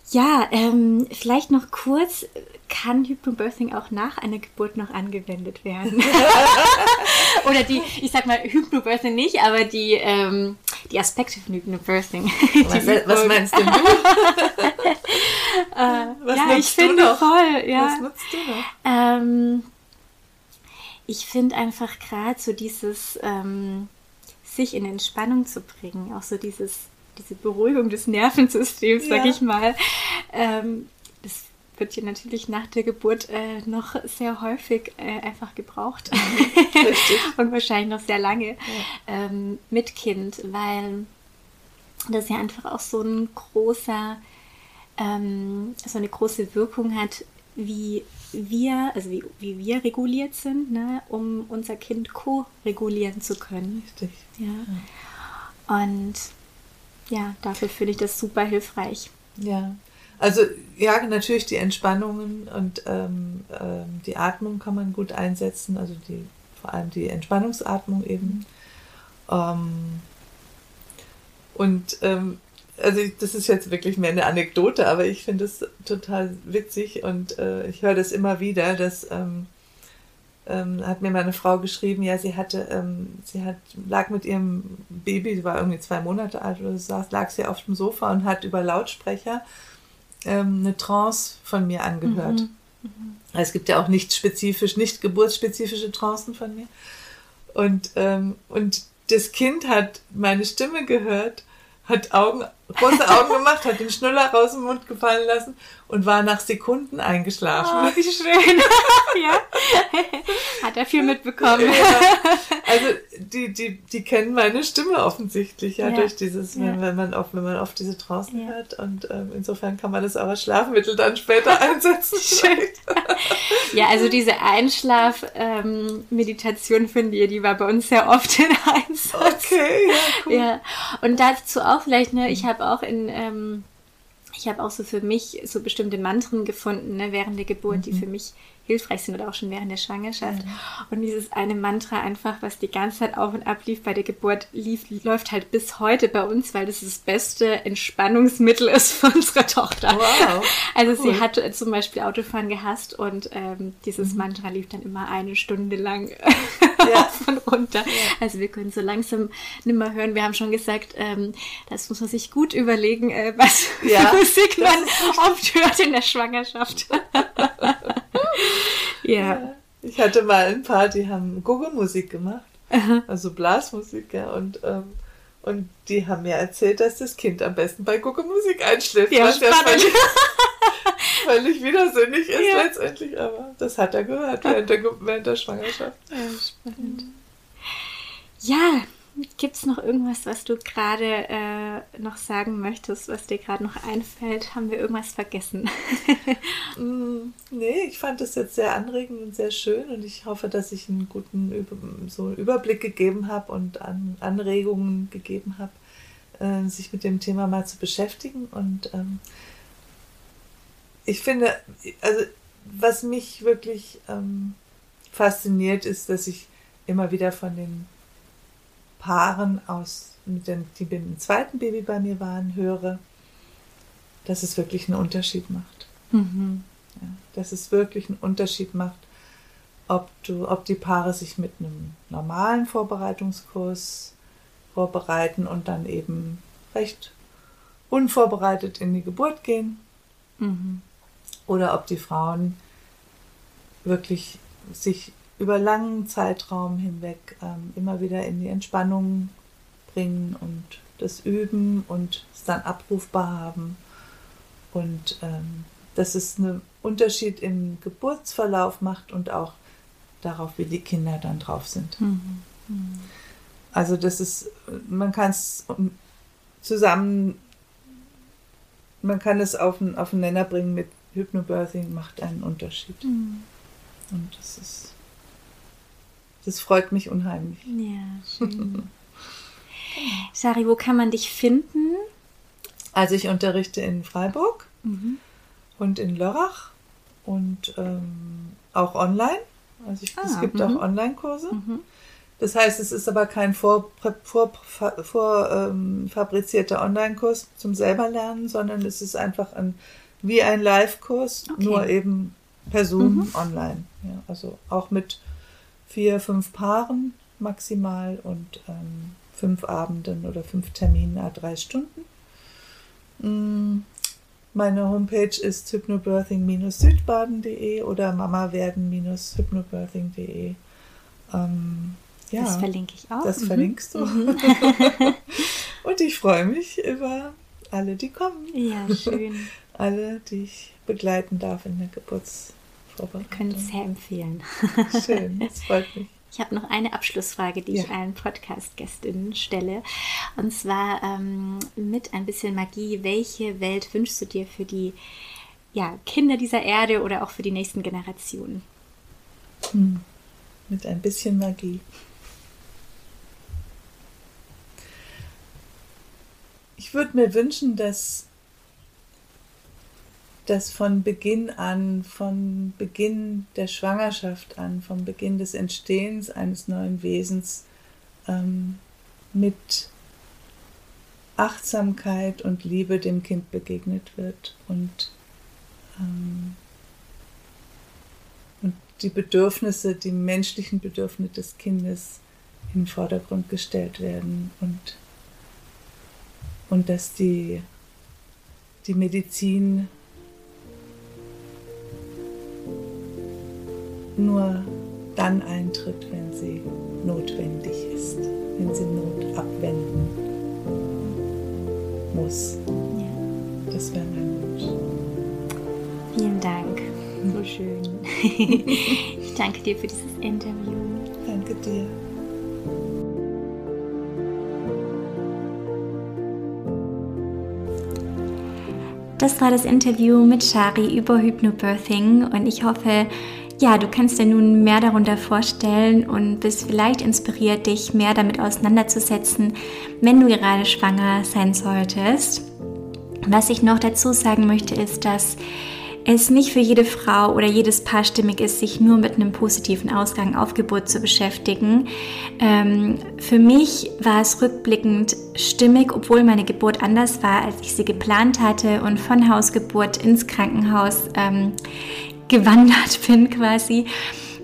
Ja, ähm, vielleicht noch kurz, kann Hypnobirthing auch nach einer Geburt noch angewendet werden? Oder die, ich sag mal, Hypnobirthing nicht, aber die, ähm, die Aspekte von Hypnobirthing. Was, was meinst denn du? äh, was ja, ich finde noch? voll, ja. Was nutzt du noch? Ähm, ich finde einfach gerade so dieses, ähm, sich in Entspannung zu bringen, auch so dieses, diese Beruhigung des Nervensystems, ja. sag ich mal. Ähm, das wird hier natürlich nach der Geburt äh, noch sehr häufig äh, einfach gebraucht. Und wahrscheinlich noch sehr lange ja. ähm, mit Kind, weil das ja einfach auch so ein großer, ähm, so eine große Wirkung hat, wie wir, also wie, wie wir reguliert sind, ne, um unser Kind co-regulieren zu können. Richtig. Ja. Und ja, dafür finde ich das super hilfreich. Ja. Also ja, natürlich die Entspannungen und ähm, ähm, die Atmung kann man gut einsetzen, also die, vor allem die Entspannungsatmung eben. Ähm, und ähm, also das ist jetzt wirklich mehr eine Anekdote, aber ich finde es total witzig und äh, ich höre das immer wieder, dass ähm, ähm, hat mir meine Frau geschrieben, ja, sie hatte, ähm, sie hat, lag mit ihrem Baby, sie war irgendwie zwei Monate alt oder so, lag sie auf dem Sofa und hat über Lautsprecher ähm, eine Trance von mir angehört. Mhm. Mhm. Es gibt ja auch nicht spezifisch, nicht geburtsspezifische Trancen von mir. Und, ähm, und das Kind hat meine Stimme gehört, hat Augen große Augen gemacht, hat den Schnuller raus dem Mund gefallen lassen und war nach Sekunden eingeschlafen. Oh, wie schön. ja. Hat er viel mitbekommen. Ja. Also die, die, die kennen meine Stimme offensichtlich, ja, ja. durch dieses, ja. Wenn, wenn, man oft, wenn man oft diese draußen hört. Und ähm, insofern kann man das auch als Schlafmittel dann später einsetzen. schön. ja, also diese Einschlaf-Meditation ähm, finde ich, die war bei uns sehr oft in Einsatz. Okay, ja, cool. Ja. Und dazu auch vielleicht, ne, ich habe habe auch in, ähm, ich habe auch so für mich so bestimmte Mantren gefunden, ne, während der Geburt, mhm. die für mich hilfreich sind oder auch schon während der Schwangerschaft. Mhm. Und dieses eine Mantra einfach, was die ganze Zeit auf und ab lief bei der Geburt, lief, läuft halt bis heute bei uns, weil das das beste Entspannungsmittel ist für unsere Tochter. Wow. Also cool. sie hat zum Beispiel Autofahren gehasst und ähm, dieses mhm. Mantra lief dann immer eine Stunde lang ja. von runter. Ja. Also wir können so langsam nimmer hören. Wir haben schon gesagt, ähm, das muss man sich gut überlegen, äh, was ja, Musik man oft hört in der Schwangerschaft. ja. Ich hatte mal ein paar, die haben Gogo-Musik gemacht. Aha. Also Blasmusik, ja. Und, ähm, und die haben mir erzählt, dass das Kind am besten bei Gogo-Musik einschläft. Ja, was ja völlig, völlig widersinnig ist ja. letztendlich, aber das hat er gehört während der, während der Schwangerschaft. Ja, spannend. Ja, Gibt es noch irgendwas, was du gerade äh, noch sagen möchtest, was dir gerade noch einfällt? Haben wir irgendwas vergessen? mm, nee, ich fand es jetzt sehr anregend und sehr schön und ich hoffe, dass ich einen guten Über so Überblick gegeben habe und an Anregungen gegeben habe, äh, sich mit dem Thema mal zu beschäftigen. Und ähm, ich finde, also was mich wirklich ähm, fasziniert, ist, dass ich immer wieder von den Paaren aus, mit dem, die mit dem zweiten Baby bei mir waren, höre, dass es wirklich einen Unterschied macht. Mhm. Ja, dass es wirklich einen Unterschied macht, ob, du, ob die Paare sich mit einem normalen Vorbereitungskurs vorbereiten und dann eben recht unvorbereitet in die Geburt gehen. Mhm. Oder ob die Frauen wirklich sich über langen Zeitraum hinweg ähm, immer wieder in die Entspannung bringen und das üben und es dann abrufbar haben. Und ähm, dass es einen Unterschied im Geburtsverlauf macht und auch darauf, wie die Kinder dann drauf sind. Mhm. Mhm. Also das ist, man kann es zusammen, man kann es auf einen, auf einen Nenner bringen mit Hypnobirthing macht einen Unterschied. Mhm. Und das ist das freut mich unheimlich. Ja, schön. Shari, wo kann man dich finden? Also ich unterrichte in Freiburg mhm. und in Lörrach und ähm, auch online. Also ich, ah, es gibt auch mhm. Online-Kurse. Mhm. Das heißt, es ist aber kein vorfabrizierter vor, ähm, Online-Kurs zum selber lernen, sondern es ist einfach ein, wie ein Live-Kurs, okay. nur eben per Zoom mhm. online. Ja, also auch mit vier, fünf Paaren maximal und ähm, fünf Abenden oder fünf Termine, a drei Stunden. Mm, meine Homepage ist hypnobirthing-südbaden.de oder mamawerden-hypnobirthing.de. Ähm, ja, das verlinke ich auch. Das mhm. verlinkst du. Mhm. und ich freue mich über alle, die kommen. Ja, schön. alle, die ich begleiten darf in der Geburts- wir können es sehr empfehlen. Schön, das freut mich. Ich habe noch eine Abschlussfrage, die ja. ich allen Podcast-Gästinnen stelle. Und zwar ähm, mit ein bisschen Magie. Welche Welt wünschst du dir für die ja, Kinder dieser Erde oder auch für die nächsten Generationen? Hm. Mit ein bisschen Magie. Ich würde mir wünschen, dass dass von Beginn an, von Beginn der Schwangerschaft an, vom Beginn des Entstehens eines neuen Wesens ähm, mit Achtsamkeit und Liebe dem Kind begegnet wird und, ähm, und die Bedürfnisse, die menschlichen Bedürfnisse des Kindes in den Vordergrund gestellt werden und, und dass die, die Medizin nur dann eintritt, wenn sie notwendig ist, wenn sie Not abwenden muss. Ja. Das wäre mein Wunsch. Vielen Dank. So schön. ich danke dir für dieses Interview. Danke dir. Das war das Interview mit Shari über Hypnobirthing und ich hoffe, ja, du kannst dir nun mehr darunter vorstellen und bist vielleicht inspiriert, dich mehr damit auseinanderzusetzen, wenn du gerade schwanger sein solltest. Was ich noch dazu sagen möchte, ist, dass es nicht für jede Frau oder jedes Paar stimmig ist, sich nur mit einem positiven Ausgang auf Geburt zu beschäftigen. Ähm, für mich war es rückblickend stimmig, obwohl meine Geburt anders war, als ich sie geplant hatte und von Hausgeburt ins Krankenhaus ähm, gewandert bin quasi.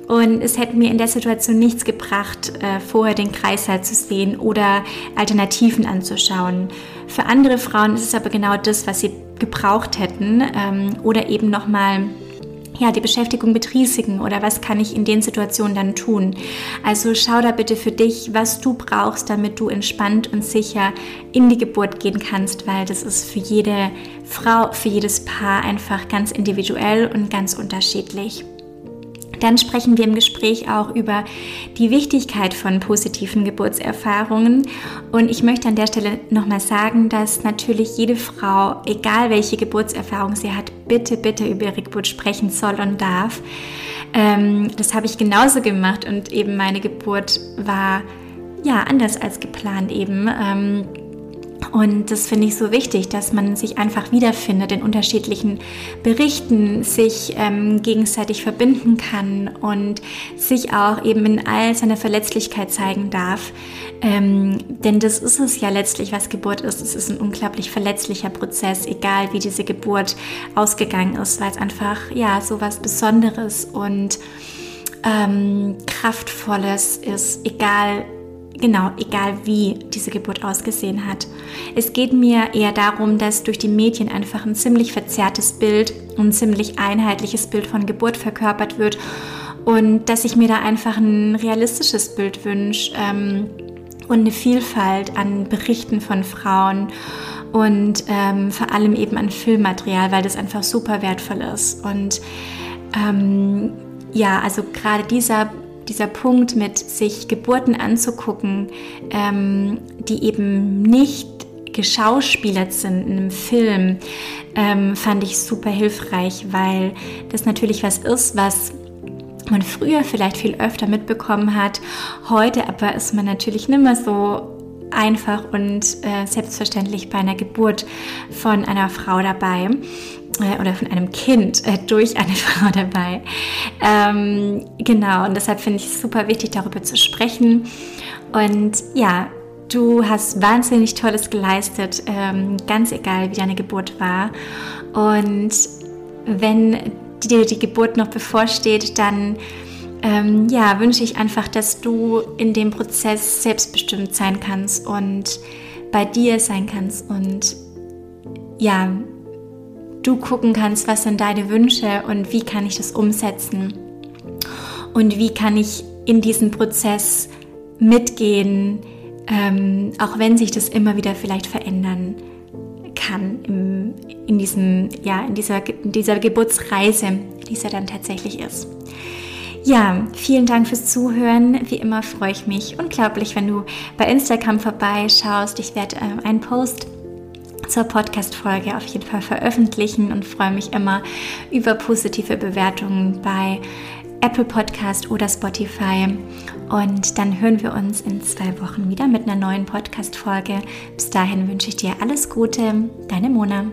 Und es hätte mir in der Situation nichts gebracht, äh, vorher den Kreißsaal zu sehen oder Alternativen anzuschauen. Für andere Frauen ist es aber genau das, was sie gebraucht hätten ähm, oder eben nochmal ja, die Beschäftigung mit Risiken oder was kann ich in den Situationen dann tun. Also schau da bitte für dich, was du brauchst, damit du entspannt und sicher in die Geburt gehen kannst, weil das ist für jede Frau, für jedes Paar einfach ganz individuell und ganz unterschiedlich. Dann sprechen wir im Gespräch auch über die Wichtigkeit von positiven Geburtserfahrungen. Und ich möchte an der Stelle nochmal sagen, dass natürlich jede Frau, egal welche Geburtserfahrung sie hat, bitte, bitte über ihre Geburt sprechen soll und darf. Ähm, das habe ich genauso gemacht und eben meine Geburt war ja anders als geplant eben. Ähm, und das finde ich so wichtig, dass man sich einfach wiederfindet in unterschiedlichen Berichten, sich ähm, gegenseitig verbinden kann und sich auch eben in all seiner Verletzlichkeit zeigen darf. Ähm, denn das ist es ja letztlich, was Geburt ist. Es ist ein unglaublich verletzlicher Prozess, egal wie diese Geburt ausgegangen ist, weil es einfach ja so was Besonderes und ähm, kraftvolles ist, egal Genau, egal wie diese Geburt ausgesehen hat. Es geht mir eher darum, dass durch die Medien einfach ein ziemlich verzerrtes Bild und ein ziemlich einheitliches Bild von Geburt verkörpert wird und dass ich mir da einfach ein realistisches Bild wünsche ähm, und eine Vielfalt an Berichten von Frauen und ähm, vor allem eben an Filmmaterial, weil das einfach super wertvoll ist. Und ähm, ja, also gerade dieser dieser Punkt mit sich Geburten anzugucken, ähm, die eben nicht geschauspielert sind in einem Film, ähm, fand ich super hilfreich, weil das natürlich was ist, was man früher vielleicht viel öfter mitbekommen hat. Heute aber ist man natürlich nicht mehr so einfach und äh, selbstverständlich bei einer Geburt von einer Frau dabei äh, oder von einem Kind äh, durch eine Frau dabei. Ähm, genau, und deshalb finde ich es super wichtig, darüber zu sprechen. Und ja, du hast wahnsinnig Tolles geleistet, ähm, ganz egal, wie deine Geburt war. Und wenn dir die Geburt noch bevorsteht, dann ähm, ja, wünsche ich einfach, dass du in dem Prozess selbstbestimmt sein kannst und bei dir sein kannst und ja, du gucken kannst, was sind deine Wünsche und wie kann ich das umsetzen und wie kann ich in diesen Prozess mitgehen, ähm, auch wenn sich das immer wieder vielleicht verändern kann im, in, diesem, ja, in, dieser, in dieser Geburtsreise, die es ja dann tatsächlich ist. Ja, vielen Dank fürs Zuhören. Wie immer freue ich mich unglaublich, wenn du bei Instagram vorbeischaust. Ich werde äh, einen Post zur Podcast-Folge auf jeden Fall veröffentlichen und freue mich immer über positive Bewertungen bei Apple Podcast oder Spotify. Und dann hören wir uns in zwei Wochen wieder mit einer neuen Podcast-Folge. Bis dahin wünsche ich dir alles Gute. Deine Mona.